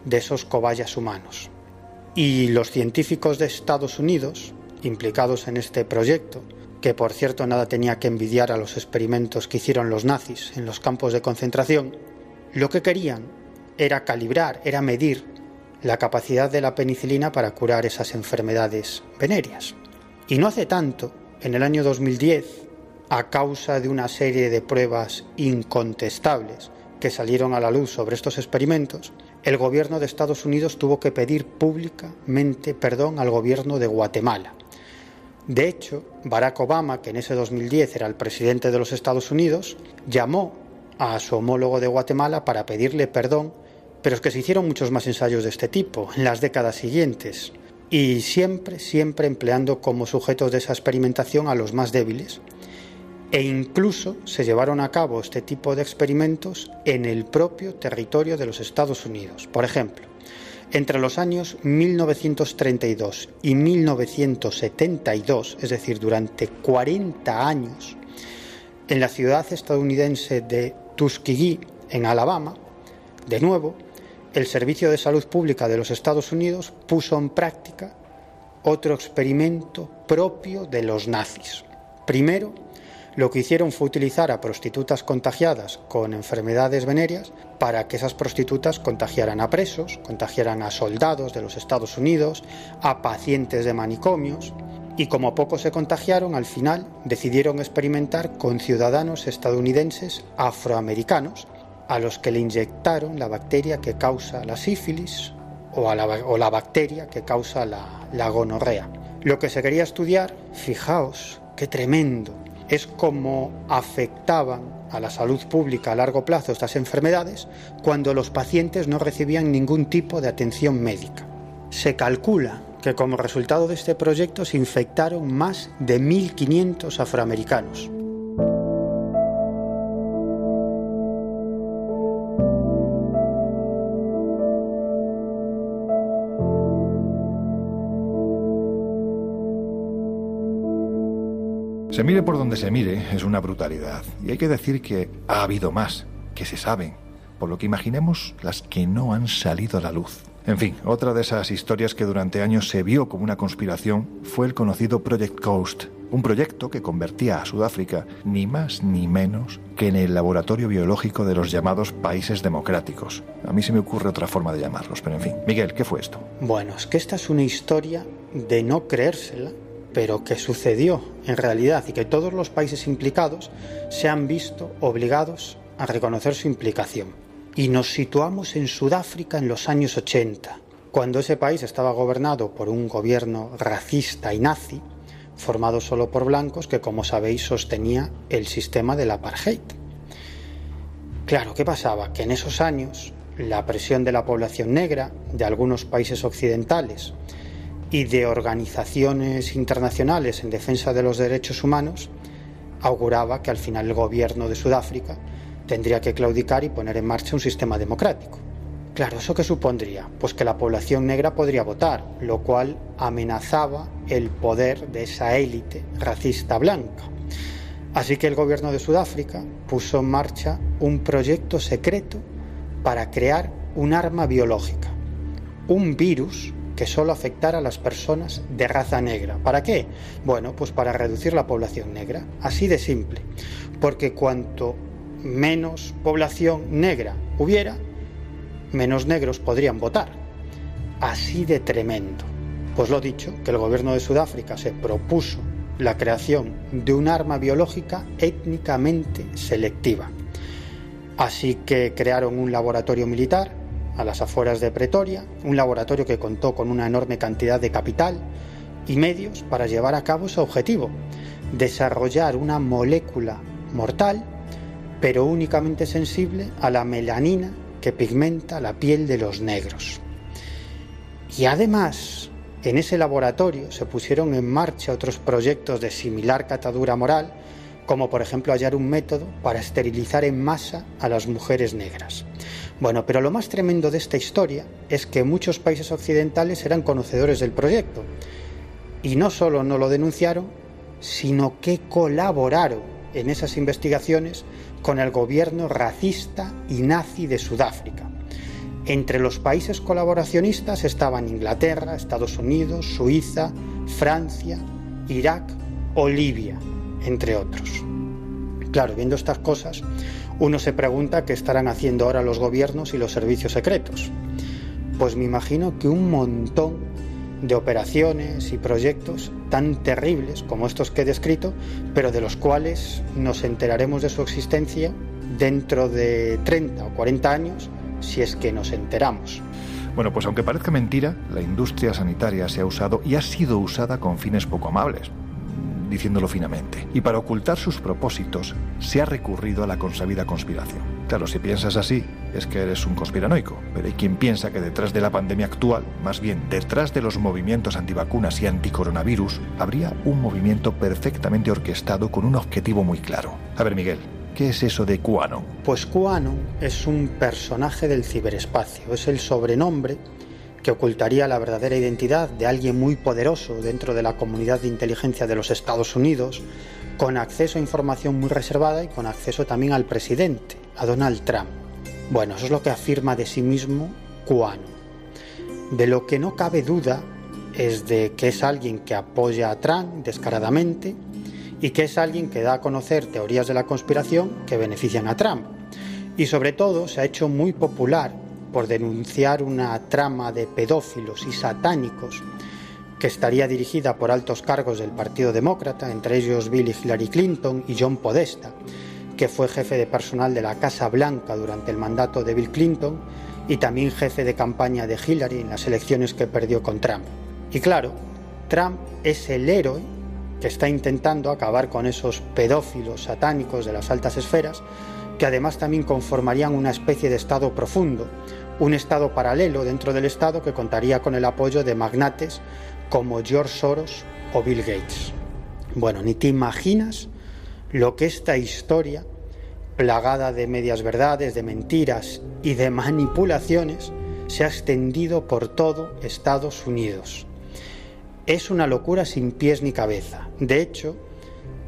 de esos cobayas humanos. Y los científicos de Estados Unidos, implicados en este proyecto, que por cierto nada tenía que envidiar a los experimentos que hicieron los nazis en los campos de concentración, lo que querían era calibrar, era medir la capacidad de la penicilina para curar esas enfermedades venéreas. Y no hace tanto, en el año 2010, a causa de una serie de pruebas incontestables que salieron a la luz sobre estos experimentos, el gobierno de Estados Unidos tuvo que pedir públicamente perdón al gobierno de Guatemala. De hecho, Barack Obama, que en ese 2010 era el presidente de los Estados Unidos, llamó a su homólogo de Guatemala para pedirle perdón, pero es que se hicieron muchos más ensayos de este tipo en las décadas siguientes, y siempre, siempre empleando como sujetos de esa experimentación a los más débiles, e incluso se llevaron a cabo este tipo de experimentos en el propio territorio de los Estados Unidos. Por ejemplo, entre los años 1932 y 1972, es decir, durante 40 años, en la ciudad estadounidense de Tuskegee, en Alabama, de nuevo, el Servicio de Salud Pública de los Estados Unidos puso en práctica otro experimento propio de los nazis. Primero, lo que hicieron fue utilizar a prostitutas contagiadas con enfermedades venéreas para que esas prostitutas contagiaran a presos, contagiaran a soldados de los Estados Unidos, a pacientes de manicomios, y como pocos se contagiaron, al final decidieron experimentar con ciudadanos estadounidenses afroamericanos, a los que le inyectaron la bacteria que causa la sífilis o, la, bacteria que causa la, la gonorrea. Lo que se quería estudiar, fijaos, qué tremendo, es cómo afectaban a la salud pública a largo plazo estas enfermedades cuando los pacientes no recibían ningún tipo de atención médica. Se calcula que como resultado de este proyecto se infectaron más de 1.500 afroamericanos. Se mire por donde se mire, es una brutalidad. Y hay que decir que ha habido más, que se saben, por lo que imaginemos las que no han salido a la luz. En fin, otra de esas historias que durante años se vio como una conspiración fue el conocido Project Coast, un proyecto que convertía a Sudáfrica ni más ni menos que en el laboratorio biológico de los llamados países democráticos. A mí se me ocurre otra forma de llamarlos, pero en fin. Miguel, ¿qué fue esto? Bueno, es que esta es una historia de no creérsela pero que sucedió en realidad y que todos los países implicados se han visto obligados a reconocer su implicación. Y nos situamos en Sudáfrica en los años 80, cuando ese país estaba gobernado por un gobierno racista y nazi, formado solo por blancos, que como sabéis sostenía el sistema del apartheid. Claro, ¿qué pasaba? Que en esos años la presión de la población negra de algunos países occidentales y de organizaciones internacionales en defensa de los derechos humanos, auguraba que al final el gobierno de Sudáfrica tendría que claudicar y poner en marcha un sistema democrático. Claro, ¿eso qué supondría? Pues que la población negra podría votar, lo cual amenazaba el poder de esa élite racista blanca. Así que el gobierno de Sudáfrica puso en marcha un proyecto secreto para crear un arma biológica, un virus que solo afectara a las personas de raza negra. ¿Para qué? Bueno, pues para reducir la población negra. Así de simple. Porque cuanto menos población negra hubiera, menos negros podrían votar. Así de tremendo. Pues lo dicho, que el gobierno de Sudáfrica se propuso la creación de un arma biológica étnicamente selectiva. Así que crearon un laboratorio militar a las afueras de Pretoria, un laboratorio que contó con una enorme cantidad de capital y medios para llevar a cabo su objetivo, desarrollar una molécula mortal, pero únicamente sensible a la melanina que pigmenta la piel de los negros. Y además, en ese laboratorio se pusieron en marcha otros proyectos de similar catadura moral, como por ejemplo hallar un método para esterilizar en masa a las mujeres negras. Bueno, pero lo más tremendo de esta historia es que muchos países occidentales eran conocedores del proyecto y no solo no lo denunciaron, sino que colaboraron en esas investigaciones con el gobierno racista y nazi de Sudáfrica. Entre los países colaboracionistas estaban Inglaterra, Estados Unidos, Suiza, Francia, Irak o Libia, entre otros. Claro, viendo estas cosas, uno se pregunta qué estarán haciendo ahora los gobiernos y los servicios secretos. Pues me imagino que un montón de operaciones y proyectos tan terribles como estos que he descrito, pero de los cuales nos enteraremos de su existencia dentro de 30 o 40 años, si es que nos enteramos. Bueno, pues aunque parezca mentira, la industria sanitaria se ha usado y ha sido usada con fines poco amables diciéndolo finamente. Y para ocultar sus propósitos, se ha recurrido a la consabida conspiración. Claro, si piensas así, es que eres un conspiranoico, pero hay quien piensa que detrás de la pandemia actual, más bien detrás de los movimientos antivacunas y anticoronavirus, habría un movimiento perfectamente orquestado con un objetivo muy claro. A ver, Miguel, ¿Qué es eso de QAnon? Pues QAnon es un personaje del ciberespacio, es el sobrenombre que ocultaría la verdadera identidad de alguien muy poderoso dentro de la comunidad de inteligencia de los Estados Unidos, con acceso a información muy reservada y con acceso también al presidente, a Donald Trump. Bueno, eso es lo que afirma de sí mismo Cuano. De lo que no cabe duda es de que es alguien que apoya a Trump descaradamente y que es alguien que da a conocer teorías de la conspiración que benefician a Trump. Y sobre todo se ha hecho muy popular por denunciar una trama de pedófilos y satánicos que estaría dirigida por altos cargos del Partido Demócrata, entre ellos Bill y Hillary Clinton y John Podesta, que fue jefe de personal de la Casa Blanca durante el mandato de Bill Clinton y también jefe de campaña de Hillary en las elecciones que perdió con Trump. Y claro, Trump es el héroe que está intentando acabar con esos pedófilos satánicos de las altas esferas, que además también conformarían una especie de Estado profundo, un Estado paralelo dentro del Estado que contaría con el apoyo de magnates como George Soros o Bill Gates. Bueno, ni te imaginas lo que esta historia, plagada de medias verdades, de mentiras y de manipulaciones, se ha extendido por todo Estados Unidos. Es una locura sin pies ni cabeza. De hecho,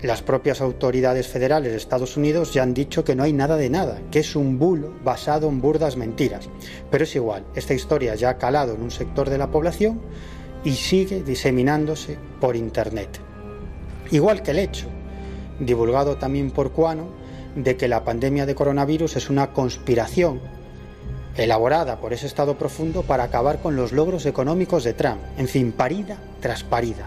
las propias autoridades federales de Estados Unidos ya han dicho que no hay nada de nada, que es un bulo basado en burdas mentiras. Pero es igual, esta historia ya ha calado en un sector de la población y sigue diseminándose por Internet. Igual que el hecho, divulgado también por Cuano, de que la pandemia de coronavirus es una conspiración elaborada por ese Estado profundo para acabar con los logros económicos de Trump. En fin, parida tras parida.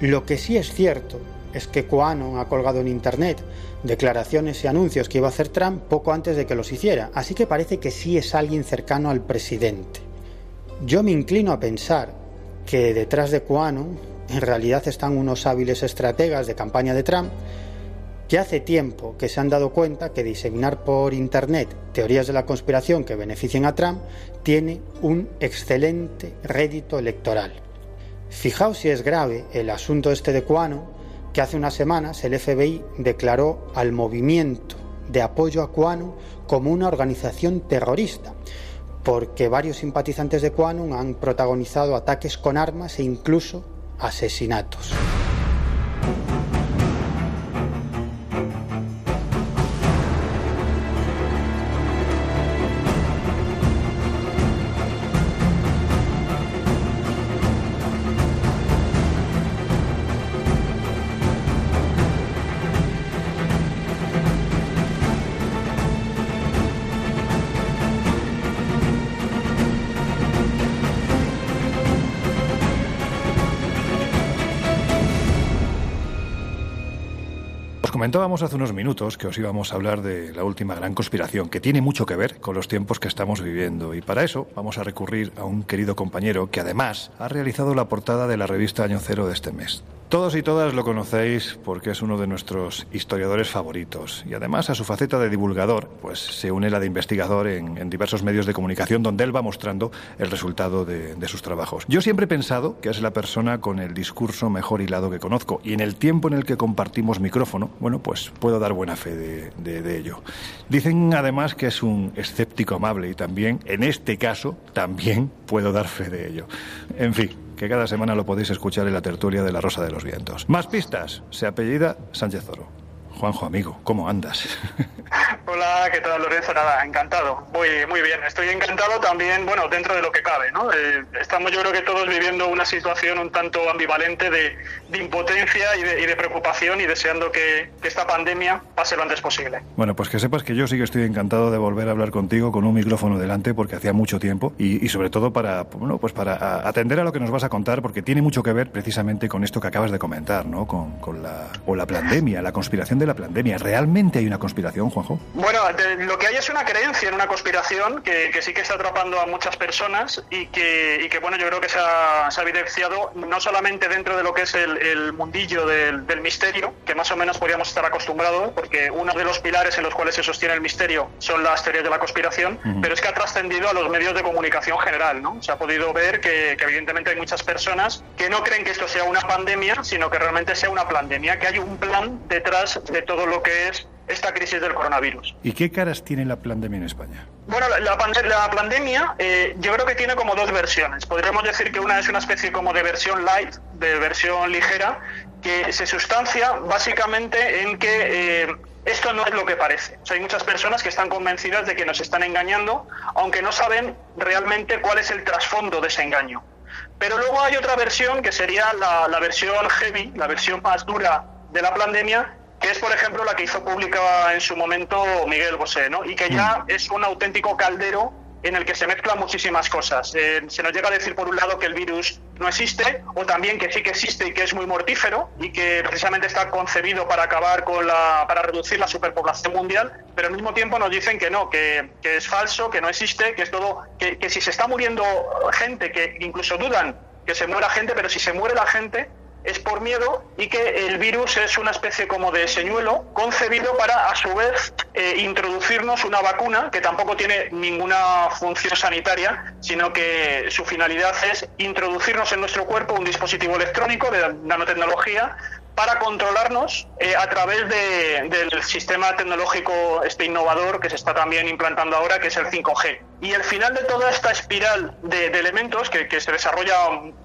Lo que sí es cierto es que Quanon ha colgado en Internet declaraciones y anuncios que iba a hacer Trump poco antes de que los hiciera, así que parece que sí es alguien cercano al presidente. Yo me inclino a pensar que detrás de Quanon en realidad están unos hábiles estrategas de campaña de Trump que hace tiempo que se han dado cuenta que diseminar por Internet teorías de la conspiración que beneficien a Trump tiene un excelente rédito electoral. Fijaos si es grave el asunto este de Cuano, que hace unas semanas el FBI declaró al movimiento de apoyo a Cuano como una organización terrorista, porque varios simpatizantes de Quanon han protagonizado ataques con armas e incluso asesinatos. Comentábamos hace unos minutos que os íbamos a hablar de la última gran conspiración, que tiene mucho que ver con los tiempos que estamos viviendo. Y para eso vamos a recurrir a un querido compañero que además ha realizado la portada de la revista Año Cero de este mes. Todos y todas lo conocéis porque es uno de nuestros historiadores favoritos y además a su faceta de divulgador pues se une la de investigador en, diversos medios de comunicación donde él va mostrando el resultado de, sus trabajos. Yo siempre he pensado que es la persona con el discurso mejor hilado que conozco y en el tiempo en el que compartimos micrófono, bueno, pues puedo dar buena fe de, ello. Dicen además que es un escéptico amable y también, en este caso, también puedo dar fe de ello. En fin, que cada semana lo podéis escuchar en la tertulia de La Rosa de los Vientos. Más pistas, se apellida Sánchez Oro. Juanjo, amigo, ¿cómo andas? Hola, ¿qué tal Lorenzo? Nada, encantado. Muy, muy bien, estoy encantado también, bueno, dentro de lo que cabe, ¿no? Eh, estamos yo creo que todos viviendo una situación un tanto ambivalente de, impotencia y de, preocupación y deseando que, esta pandemia pase lo antes posible. Bueno, pues que sepas que yo sí que estoy encantado de volver a hablar contigo con un micrófono delante porque hacía mucho tiempo y, sobre todo para, bueno, pues para atender a lo que nos vas a contar porque tiene mucho que ver precisamente con esto que acabas de comentar, ¿no? Con, con la, o la pandemia, la conspiración de la pandemia. ¿Realmente hay una conspiración, Juanjo? Bueno, lo que hay es una creencia en una conspiración que, sí que está atrapando a muchas personas y que, que bueno, yo creo que se ha, evidenciado no solamente dentro de lo que es el, mundillo del, misterio, que más o menos podríamos estar acostumbrados, porque uno de los pilares en los cuales se sostiene el misterio son las teorías de la conspiración, pero es que ha trascendido a los medios de comunicación general, ¿no? Se ha podido ver que, que evidentemente hay muchas personas que no creen que esto sea una pandemia, sino que realmente sea una pandemia, que hay un plan detrás de todo lo que es esta crisis del coronavirus. ¿Y qué caras tiene la pandemia en España? Bueno, la, la, pandemia eh, yo creo que tiene como dos versiones. Podríamos decir que una es una especie como de versión light, de versión ligera, que se sustancia básicamente en que eh, esto no es lo que parece. hay muchas personas que están convencidas de que nos están engañando, aunque no saben realmente cuál es el trasfondo de ese engaño. Pero luego hay otra versión que sería la, la versión heavy, la versión más dura de la pandemia que es, por ejemplo, la que hizo pública en su momento Miguel Bosé, ¿no? y que ya mm. es un auténtico caldero en el que se mezclan muchísimas cosas. Eh, se nos llega a decir, por un lado, que el virus no existe, o también que sí que existe y que es muy mortífero, y que precisamente está concebido para acabar con la, para reducir la superpoblación mundial, pero al mismo tiempo nos dicen que no, que, que es falso, que no existe, que es todo, que, que si se está muriendo gente, que incluso dudan que se muera gente, pero si se muere la gente, es por miedo y que el virus es una especie como de señuelo concebido para a su vez eh, introducirnos una vacuna que tampoco tiene ninguna función sanitaria, sino que su finalidad es introducirnos en nuestro cuerpo un dispositivo electrónico de nanotecnología para controlarnos eh, a través del sistema tecnológico este innovador que se está también implantando ahora, que es el 5G. Y el final de toda esta espiral de, elementos que, se desarrolla,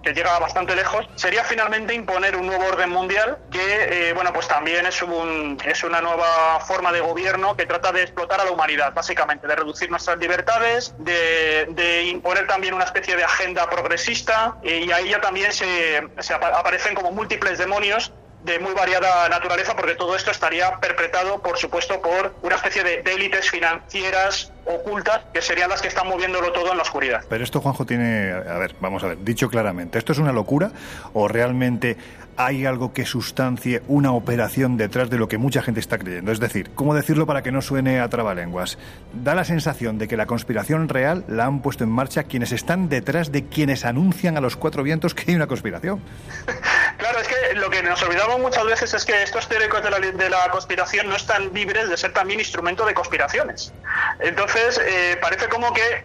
que llega bastante lejos, sería finalmente imponer un nuevo orden mundial que, eh, bueno, pues también es, un, es una nueva forma de gobierno que trata de explotar a la humanidad, básicamente, de reducir nuestras libertades, de, imponer también una especie de agenda progresista, eh, y ahí ya también se aparecen como múltiples demonios de muy variada naturaleza, porque todo esto estaría perpetrado, por supuesto, por una especie de, élites financieras ocultas, que serían las que están moviéndolo todo en la oscuridad. Pero esto, Juanjo, tiene, a ver, vamos a ver, dicho claramente, ¿esto es una locura o realmente hay algo que sustancie una operación detrás de lo que mucha gente está creyendo. Es decir, ¿cómo decirlo para que no suene a trabalenguas? Da la sensación de que la conspiración real la han puesto en marcha quienes están detrás de quienes anuncian a los cuatro vientos que hay una conspiración. Claro, es que lo que nos olvidamos muchas veces es que estos teóricos de la, de la conspiración no están libres de ser también instrumento de conspiraciones. Entonces, eh, parece como que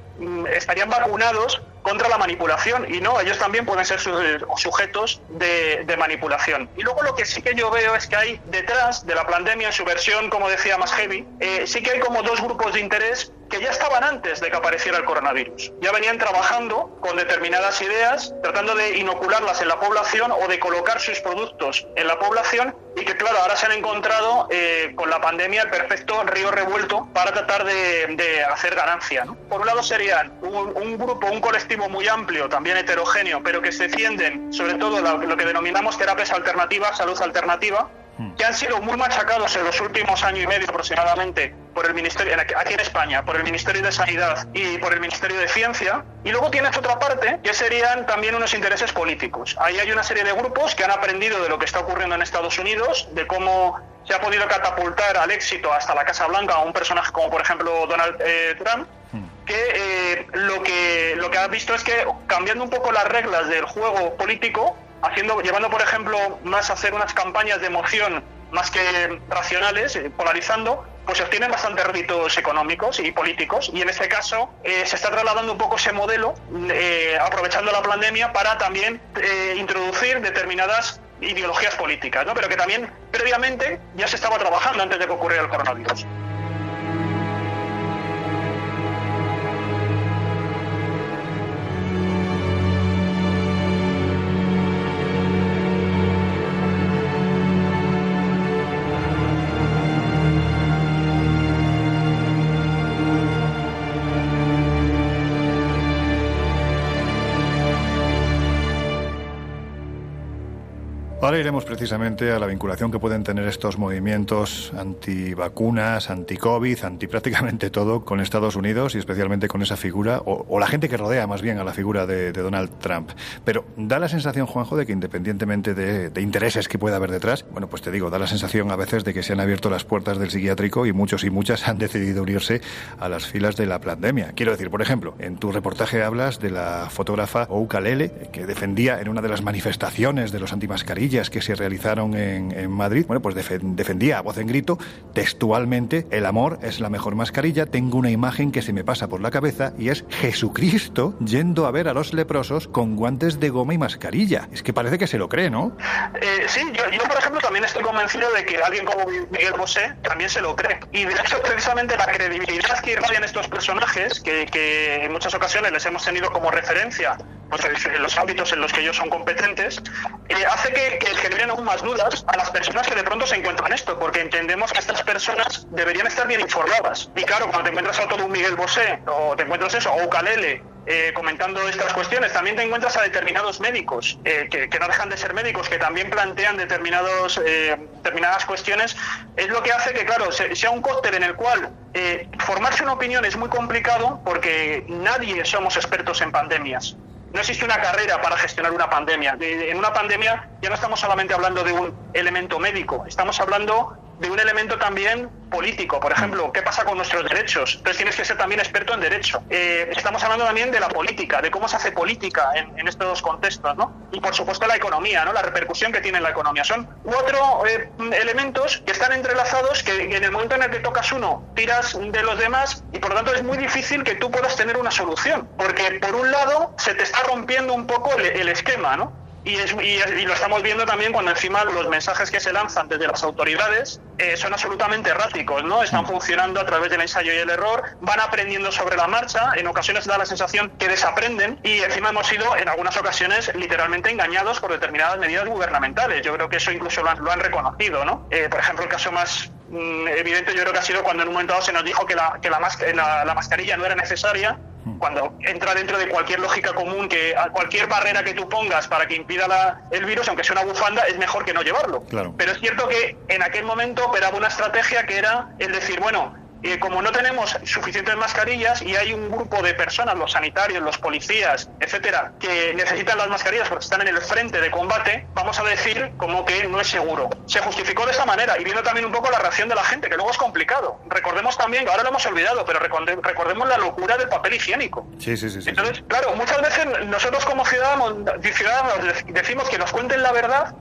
estarían vacunados contra la manipulación y no, ellos también pueden ser sujetos de, manipulación. Y luego lo que sí que yo veo es que hay detrás de la pandemia, en su versión, como decía, más heavy, eh, sí que hay como dos grupos de interés que ya estaban antes de que apareciera el coronavirus. Ya venían trabajando con determinadas ideas, tratando de inocularlas en la población o de colocar sus productos en la población y que, claro, ahora se han encontrado eh, con la pandemia el perfecto río revuelto para tratar de, hacer ganancia. Por un lado serían un, grupo, un colectivo muy amplio, también heterogéneo, pero que se defienden sobre todo lo que denominamos terapias alternativas, salud alternativa. Que han sido muy machacados en los últimos años y medio aproximadamente por el Ministerio, aquí en España, por el Ministerio de Sanidad y por el Ministerio de Ciencia. Y luego tienes otra parte que serían también unos intereses políticos. Ahí hay una serie de grupos que han aprendido de lo que está ocurriendo en Estados Unidos, de cómo se ha podido catapultar al éxito hasta la Casa Blanca a un personaje como por ejemplo Donald eh, Trump, hmm. que eh, lo que lo que ha visto es que cambiando un poco las reglas del juego político, haciendo, llevando, por ejemplo, más a hacer unas campañas de emoción más que racionales, eh, polarizando, pues obtienen bastantes réditos económicos y políticos. Y en este caso eh, se está trasladando un poco ese modelo, eh, aprovechando la pandemia para también introducir determinadas ideologías políticas, ¿no? pero que también previamente ya se estaba trabajando antes de que ocurriera el coronavirus. Ahora iremos precisamente a la vinculación que pueden tener estos movimientos antivacunas, anti-COVID, anti prácticamente todo con Estados Unidos y especialmente con esa figura, o, la gente que rodea más bien a la figura de, Donald Trump. Pero da la sensación, Juanjo, de que independientemente de, de, intereses que pueda haber detrás, bueno, pues te digo, da la sensación a veces de que se han abierto las puertas del psiquiátrico y muchos y muchas han decidido unirse a las filas de la pandemia. Quiero decir, por ejemplo, en tu reportaje hablas de la fotógrafa Ouka Lele, que defendía en una de las manifestaciones de los antimascarillas que se realizaron en, Madrid, bueno, pues defendía a voz en grito textualmente, el amor es la mejor mascarilla, tengo una imagen que se me pasa por la cabeza y es Jesucristo yendo a ver a los leprosos con guantes de goma y mascarilla. Es que parece que se lo cree, ¿no? Eh, sí, yo, por ejemplo también estoy convencido de que alguien como Miguel Bosé también se lo cree. Y de hecho precisamente la credibilidad que irradian estos personajes, que, en muchas ocasiones les hemos tenido como referencia pues, en los ámbitos en los que ellos son competentes, eh, hace que, generen aún más dudas a las personas que de pronto se encuentran esto, porque entendemos que estas personas deberían estar bien informadas. Y claro, cuando te encuentras a todo un Miguel Bosé, o te encuentras eso, o Ucalele, eh, comentando estas cuestiones. También te encuentras a determinados médicos, eh, que, no dejan de ser médicos, que también plantean determinados, eh, determinadas cuestiones. Es lo que hace que, claro, sea un cóctel en el cual formarse una opinión es muy complicado porque nadie somos expertos en pandemias. No existe una carrera para gestionar una pandemia. En una pandemia ya no estamos solamente hablando de un elemento médico, estamos hablando de un elemento también político. Por ejemplo, ¿qué pasa con nuestros derechos? Entonces tienes que ser también experto en derecho. Eh, estamos hablando también de la política, de cómo se hace política en, estos contextos, ¿no? Y por supuesto la economía, ¿no? La repercusión que tiene la economía. Son cuatro eh, elementos que están entrelazados que, en el momento en el que tocas uno, tiras de los demás y por lo tanto es muy difícil que tú puedas tener una solución. Porque por un lado se te está rompiendo un poco el, el esquema, ¿no? Y, lo estamos viendo también cuando encima los mensajes que se lanzan desde las autoridades eh, son absolutamente erráticos, ¿no? Están funcionando a través del ensayo y el error, van aprendiendo sobre la marcha, en ocasiones da la sensación que desaprenden y encima hemos sido en algunas ocasiones literalmente engañados por determinadas medidas gubernamentales. Yo creo que eso incluso lo han, reconocido, ¿no? Eh, por ejemplo, el caso más mm, evidente yo creo que ha sido cuando en un momento dado se nos dijo que la, que la, la mascarilla no era necesaria cuando entra dentro de cualquier lógica común, que cualquier barrera que tú pongas para que impida la, el virus, aunque sea una bufanda, es mejor que no llevarlo. Pero es cierto que en aquel momento operaba una estrategia que era el decir, bueno, como no tenemos suficientes mascarillas y hay un grupo de personas, los sanitarios, los policías, etcétera, que necesitan las mascarillas porque están en el frente de combate, vamos a decir como que no es seguro. Se justificó de esa manera y viendo también un poco la reacción de la gente, que luego es complicado. Recordemos también, ahora lo hemos olvidado, pero recordemos la locura del papel higiénico. Sí, sí, sí. Entonces, claro, muchas veces nosotros como ciudadanos, ciudadanos decimos que nos cuenten la verdad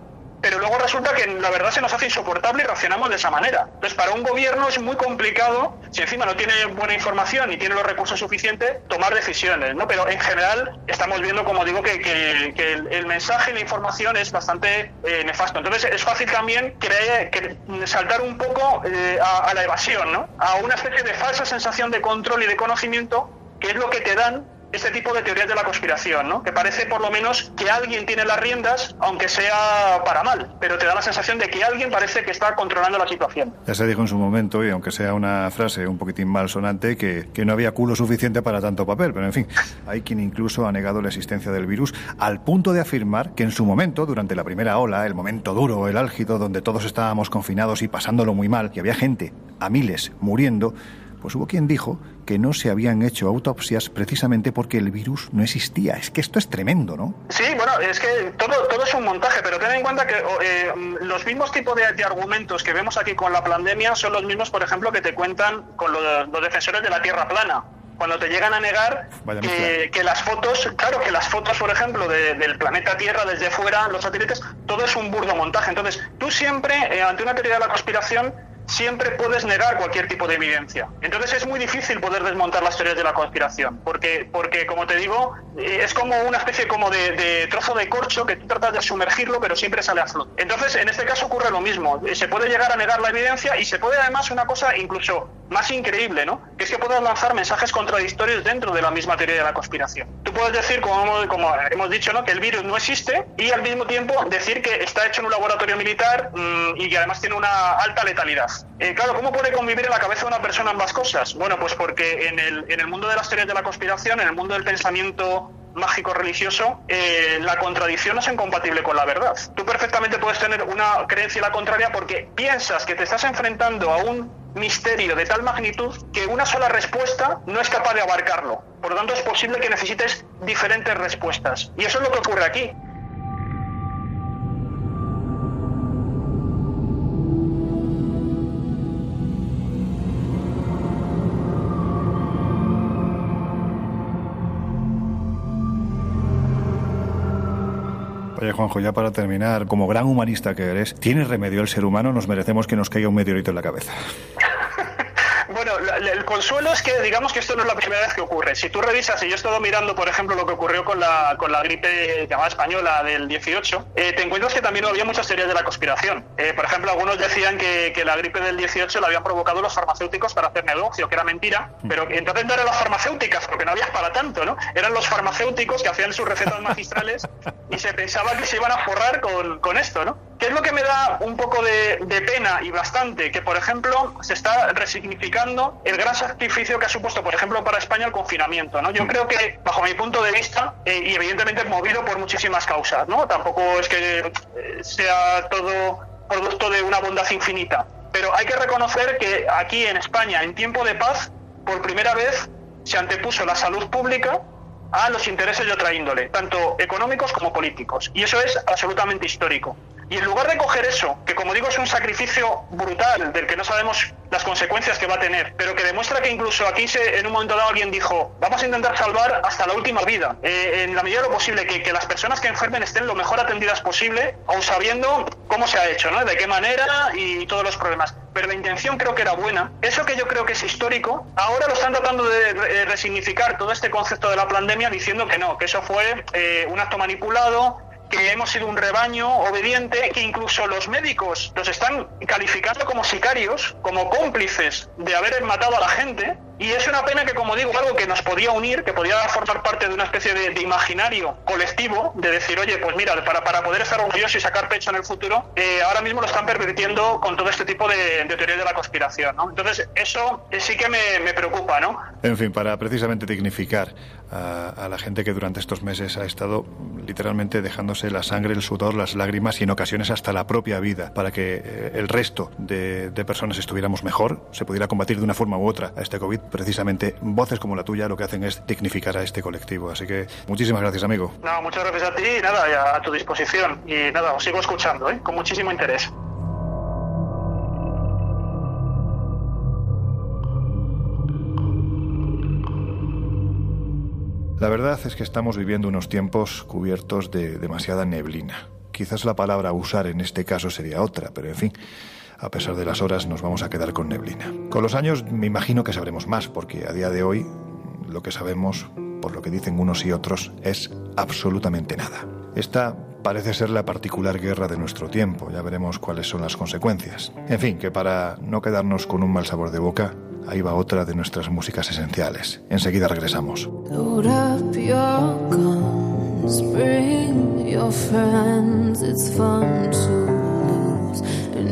pero luego resulta que la verdad se nos hace insoportable y reaccionamos de esa manera. Entonces, para un gobierno es muy complicado, si encima no tiene buena información ni tiene los recursos suficientes, tomar decisiones, ¿no? Pero en general estamos viendo, como digo, que, el, mensaje y la información es bastante eh, nefasto. Entonces, es fácil también creer, que, saltar un poco eh, a, a la evasión, ¿no? A una especie de falsa sensación de control y de conocimiento que es lo que te dan este tipo de teorías de la conspiración, ¿no? Que parece por lo menos que alguien tiene las riendas, aunque sea para mal, pero te da la sensación de que alguien parece que está controlando la situación. Ya se dijo en su momento, y aunque sea una frase un poquitín malsonante, que, que no había culo suficiente para tanto papel, pero en fin, hay quien incluso ha negado la existencia del virus al punto de afirmar que en su momento, durante la primera ola, el momento duro, el álgido, donde todos estábamos confinados y pasándolo muy mal, y había gente a miles muriendo, pues hubo quien dijo que no se habían hecho autopsias precisamente porque el virus no existía. Es que esto es tremendo, ¿no? Sí, bueno, es que todo, todo es un montaje, pero ten en cuenta que eh, los mismos tipos de, argumentos que vemos aquí con la pandemia son los mismos, por ejemplo, que te cuentan con los, defensores de la Tierra plana cuando te llegan a negar que, las fotos, claro, que las fotos, por ejemplo, del planeta Tierra desde fuera, los satélites, todo es un burdo montaje. Entonces, tú siempre, eh, ante una teoría de la conspiración, siempre puedes negar cualquier tipo de evidencia. Entonces es muy difícil poder desmontar las teorías de la conspiración, porque, porque como te digo, eh, es como una especie como de, trozo de corcho que tú tratas de sumergirlo, pero siempre sale a flote. Entonces, en este caso ocurre lo mismo. Eh, se puede llegar a negar la evidencia y se puede además una cosa incluso más increíble, ¿no? Que es que puedas lanzar mensajes contradictorios dentro de la misma teoría de la conspiración. Tú puedes decir, como como hemos dicho, ¿no? Que el virus no existe y al mismo tiempo decir que está hecho en un laboratorio militar mm, y que además tiene una alta letalidad. Eh, claro, ¿cómo puede convivir en la cabeza de una persona ambas cosas? Bueno, pues porque en el, en el mundo de las teorías de la conspiración, en el mundo del pensamiento mágico religioso, eh, la contradicción no es incompatible con la verdad. Tú perfectamente puedes tener una creencia la contraria porque piensas que te estás enfrentando a un misterio de tal magnitud que una sola respuesta no es capaz de abarcarlo. Por lo tanto, es posible que necesites diferentes respuestas. Y eso es lo que ocurre aquí. Oye, Juanjo, ya para terminar, como gran humanista que eres, ¿tiene remedio el ser humano? Nos merecemos que nos caiga un meteorito en la cabeza. Bueno, el consuelo es que digamos que esto no es la primera vez que ocurre. Si tú revisas, y yo he estado mirando, por ejemplo, lo que ocurrió con la, con la gripe llamada española del 18, eh, te encuentras que también había muchas teorías de la conspiración. Eh, por ejemplo, algunos decían que, la gripe del 18 la habían provocado los farmacéuticos para hacer negocio, que era mentira, mm. pero entonces no eran las farmacéuticas, porque no había para tanto, ¿no? Eran los farmacéuticos que hacían sus recetas magistrales y se pensaba que se iban a forrar con, con esto, ¿no? ¿Qué es lo que me da un poco de, pena y bastante? Que, por ejemplo, se está resignificando el gran sacrificio que ha supuesto, por ejemplo, para España el confinamiento. ¿no? Yo creo que, bajo mi punto de vista, eh, y evidentemente movido por muchísimas causas, ¿no? tampoco es que eh, sea todo producto de una bondad infinita, pero hay que reconocer que aquí en España, en tiempo de paz, por primera vez se antepuso la salud pública a los intereses de otra índole, tanto económicos como políticos. Y eso es absolutamente histórico. Y en lugar de coger eso, que como digo es un sacrificio brutal, del que no sabemos las consecuencias que va a tener, pero que demuestra que incluso aquí se, en un momento dado alguien dijo, vamos a intentar salvar hasta la última vida, eh, en la medida de lo posible, que, que, las personas que enfermen estén lo mejor atendidas posible, aun sabiendo cómo se ha hecho, ¿no? de qué manera y todos los problemas. Pero la intención creo que era buena. Eso que yo creo que es histórico, ahora lo están tratando de resignificar todo este concepto de la pandemia diciendo que no, que eso fue eh, un acto manipulado, que hemos sido un rebaño obediente, que incluso los médicos los están calificando como sicarios, como cómplices de haber matado a la gente, y es una pena que, como digo, algo que nos podía unir, que podía formar parte de una especie de, imaginario colectivo, de decir, oye, pues mira, para, para poder estar orgullosos y sacar pecho en el futuro, eh, ahora mismo lo están pervirtiendo con todo este tipo de, teoría de la conspiración, ¿no? Entonces, eso sí que me, me preocupa, ¿no? En fin, para precisamente dignificar a, la gente que durante estos meses ha estado literalmente dejándose la sangre, el sudor, las lágrimas y en ocasiones hasta la propia vida para que eh, el resto de, de personas estuviéramos mejor, se pudiera combatir de una forma u otra a este COVID. Precisamente voces como la tuya lo que hacen es dignificar a este colectivo. Así que muchísimas gracias, amigo. No, muchas gracias a ti y nada, a tu disposición. Y nada, os sigo escuchando, ¿eh? con muchísimo interés. La verdad es que estamos viviendo unos tiempos cubiertos de demasiada neblina. Quizás la palabra a usar en este caso sería otra, pero en fin, a pesar de las horas nos vamos a quedar con neblina. Con los años me imagino que sabremos más, porque a día de hoy lo que sabemos, por lo que dicen unos y otros, es absolutamente nada. Esta parece ser la particular guerra de nuestro tiempo, ya veremos cuáles son las consecuencias. En fin, que para no quedarnos con un mal sabor de boca, Ahí va otra de nuestras músicas esenciales. Enseguida regresamos.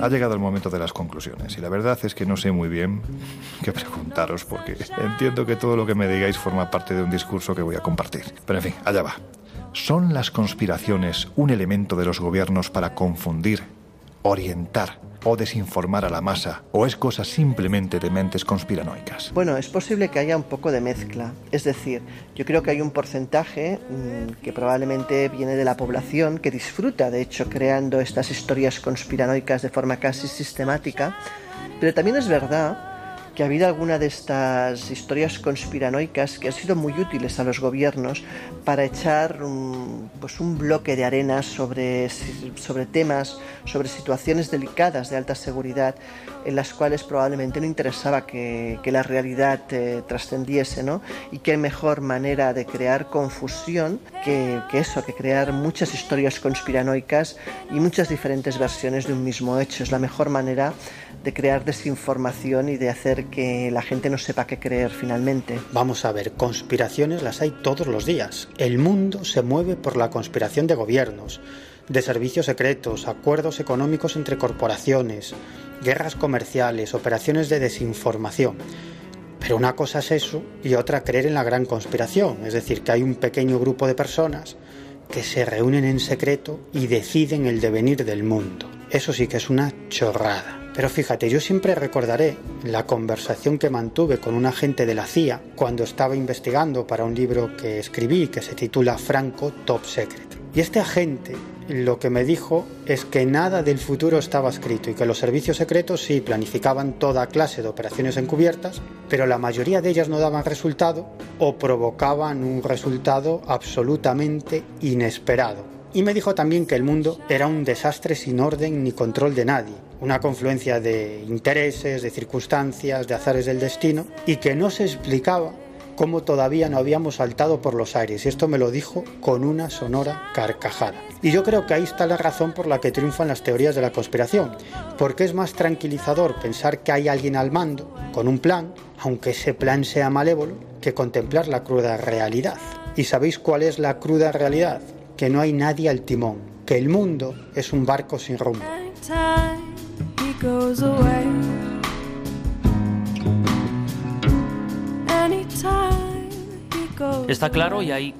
Ha llegado el momento de las conclusiones y la verdad es que no sé muy bien qué preguntaros porque entiendo que todo lo que me digáis forma parte de un discurso que voy a compartir. Pero en fin, allá va. ¿Son las conspiraciones un elemento de los gobiernos para confundir, orientar o desinformar a la masa o es cosa simplemente de mentes conspiranoicas? Bueno, es posible que haya un poco de mezcla. Es decir, yo creo que hay un porcentaje mm, que probablemente viene de la población que disfruta, de hecho, creando estas historias conspiranoicas de forma casi sistemática. Pero también es verdad que ha habido alguna de estas historias conspiranoicas que han sido muy útiles a los gobiernos para echar un, pues un bloque de arena sobre, sobre temas, sobre situaciones delicadas de alta seguridad en las cuales probablemente no interesaba que, la realidad eh, trascendiese, ¿no? Y qué mejor manera de crear confusión que, que eso, que crear muchas historias conspiranoicas y muchas diferentes versiones de un mismo hecho. Es la mejor manera de crear desinformación y de hacer que la gente no sepa qué creer finalmente. Vamos a ver, conspiraciones las hay todos los días. El mundo se mueve por la conspiración de gobiernos, de servicios secretos, acuerdos económicos entre corporaciones, guerras comerciales, operaciones de desinformación. Pero una cosa es eso y otra creer en la gran conspiración, es decir, que hay un pequeño grupo de personas que se reúnen en secreto y deciden el devenir del mundo. Eso sí que es una chorrada. Pero fíjate, yo siempre recordaré la conversación que mantuve con un agente de la CIA cuando estaba investigando para un libro que escribí que se titula Franco Top Secret. Y este agente lo que me dijo es que nada del futuro estaba escrito y que los servicios secretos sí planificaban toda clase de operaciones encubiertas, pero la mayoría de ellas no daban resultado o provocaban un resultado absolutamente inesperado. Y me dijo también que el mundo era un desastre sin orden ni control de nadie una confluencia de intereses, de circunstancias, de azares del destino, y que no se explicaba cómo todavía no habíamos saltado por los aires. Esto me lo dijo con una sonora carcajada. Y yo creo que ahí está la razón por la que triunfan las teorías de la conspiración, porque es más tranquilizador pensar que hay alguien al mando, con un plan, aunque ese plan sea malévolo, que contemplar la cruda realidad. ¿Y sabéis cuál es la cruda realidad? Que no hay nadie al timón, que el mundo es un barco sin rumbo. Está claro y hay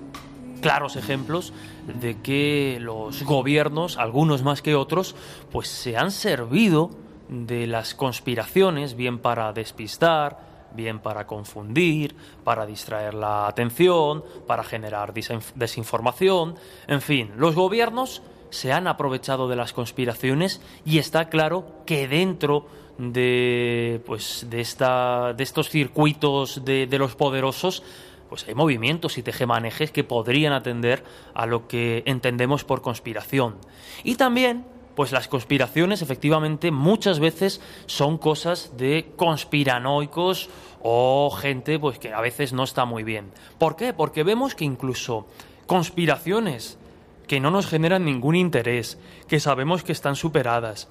claros ejemplos de que los gobiernos, algunos más que otros, pues se han servido de las conspiraciones, bien para despistar, bien para confundir, para distraer la atención, para generar desinformación, en fin, los gobiernos se han aprovechado de las conspiraciones y está claro que dentro de, pues, de, esta, de estos circuitos de, de los poderosos pues hay movimientos y tejemanejes que podrían atender a lo que entendemos por conspiración. Y también, pues las conspiraciones efectivamente muchas veces son cosas de conspiranoicos o gente pues que a veces no está muy bien. ¿Por qué? Porque vemos que incluso conspiraciones que no nos generan ningún interés, que sabemos que están superadas,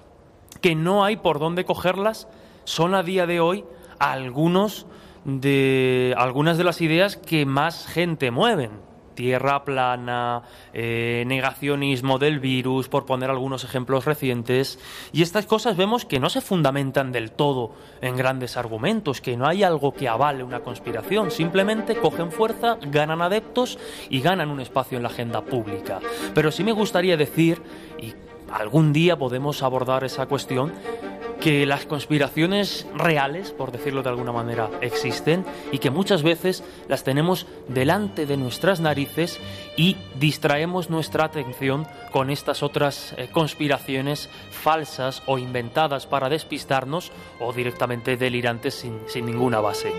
que no hay por dónde cogerlas, son a día de hoy algunos de algunas de las ideas que más gente mueven tierra plana, eh, negacionismo del virus, por poner algunos ejemplos recientes. Y estas cosas vemos que no se fundamentan del todo en grandes argumentos, que no hay algo que avale una conspiración, simplemente cogen fuerza, ganan adeptos y ganan un espacio en la agenda pública. Pero sí me gustaría decir, y algún día podemos abordar esa cuestión, que las conspiraciones reales, por decirlo de alguna manera, existen y que muchas veces las tenemos delante de nuestras narices y distraemos nuestra atención con estas otras eh, conspiraciones falsas o inventadas para despistarnos o directamente delirantes sin, sin ninguna base.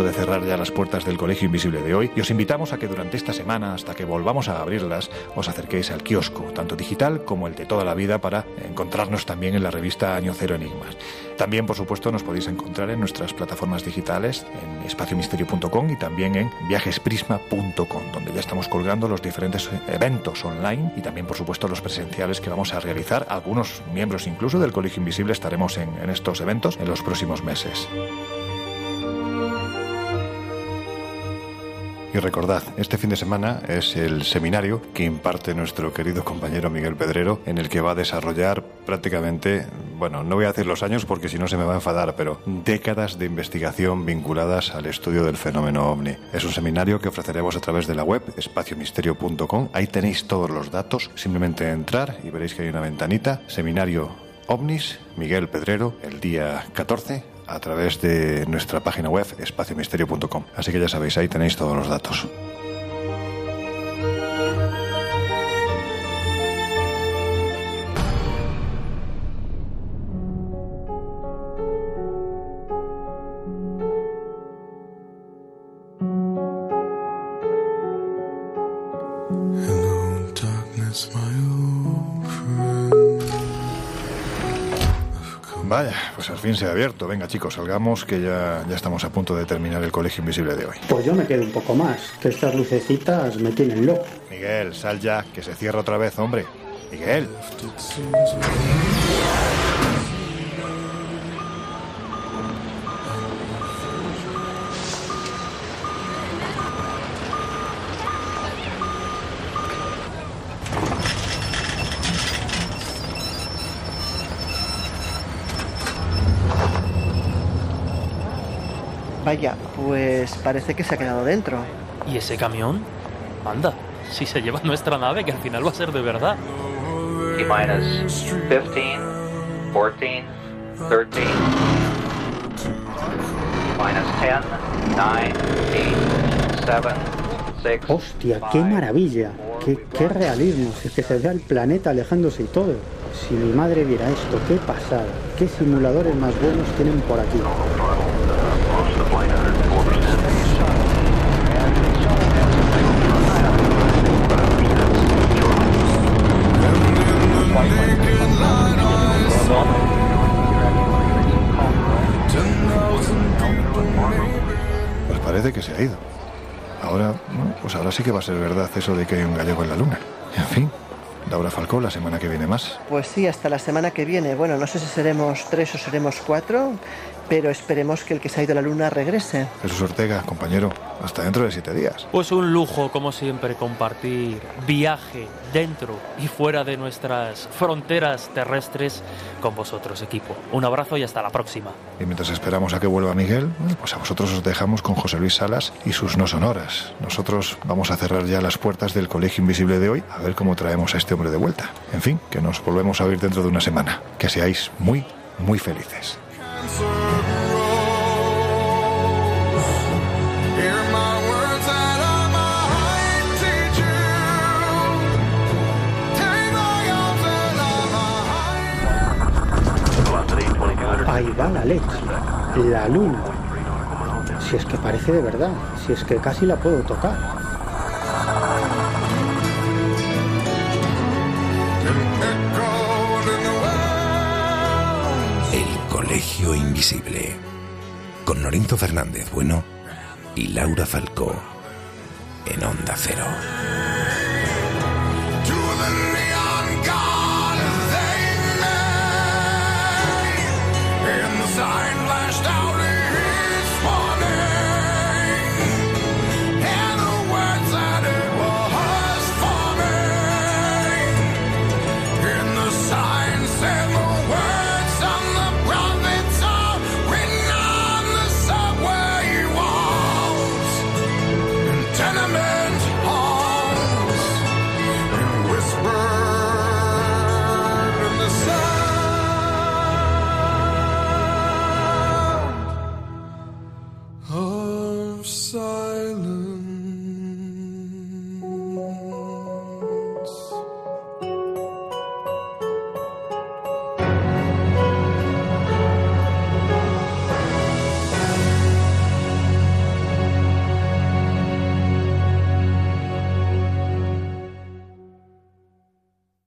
De cerrar ya las puertas del Colegio Invisible de hoy y os invitamos a que durante esta semana, hasta que volvamos a abrirlas, os acerquéis al kiosco, tanto digital como el de toda la vida, para encontrarnos también en la revista Año Cero Enigmas. También, por supuesto, nos podéis encontrar en nuestras plataformas digitales, en espaciomisterio.com y también en viajesprisma.com, donde ya estamos colgando los diferentes eventos online y también, por supuesto, los presenciales que vamos a realizar. Algunos miembros incluso del Colegio Invisible estaremos en estos eventos en los próximos meses. Y recordad, este fin de semana es el seminario que imparte nuestro querido compañero Miguel Pedrero, en el que va a desarrollar prácticamente, bueno, no voy a decir los años porque si no se me va a enfadar, pero décadas de investigación vinculadas al estudio del fenómeno ovni. Es un seminario que ofreceremos a través de la web espaciomisterio.com. Ahí tenéis todos los datos. Simplemente entrar y veréis que hay una ventanita. Seminario OVNIS, Miguel Pedrero, el día 14 a través de nuestra página web espaciomisterio.com. Así que ya sabéis, ahí tenéis todos los datos. Vaya, pues al fin se ha abierto. Venga, chicos, salgamos que ya, ya estamos a punto de terminar el colegio invisible de hoy. Pues yo me quedo un poco más, que estas lucecitas me tienen loco. Miguel, sal ya, que se cierra otra vez, hombre. Miguel. Vaya, pues parece que se ha quedado dentro. ¿Y ese camión? Anda, si se lleva nuestra nave, que al final va a ser de verdad. T minus 15, 14, 13, minus 10, 9, 8, 7, 6. Hostia, qué maravilla, qué, qué realismo, si es que se ve al planeta alejándose y todo. Si mi madre viera esto, qué pasada, qué simuladores más buenos tienen por aquí. Que va a ser verdad eso de que hay un gallego en la luna. En fin, Laura Falcó la semana que viene más. Pues sí, hasta la semana que viene. Bueno, no sé si seremos tres o seremos cuatro, pero esperemos que el que se ha ido a la luna regrese. Jesús Ortega, compañero, hasta dentro de siete días. Pues un lujo, como siempre, compartir viaje dentro y fuera de nuestras fronteras terrestres con vosotros, equipo. Un abrazo y hasta la próxima. Y mientras esperamos a que vuelva Miguel, pues a vosotros os dejamos con José Luis Salas y sus no sonoras. Nosotros vamos a cerrar ya las puertas del Colegio Invisible de hoy, a ver cómo traemos a este hombre de vuelta. En fin, que nos volvemos a oír dentro de una semana. Que seáis muy, muy felices. Ahí va la leche, la luna. Si es que parece de verdad, si es que casi la puedo tocar. El Colegio Invisible. Con Lorenzo Fernández Bueno y Laura Falcó. En Onda Cero.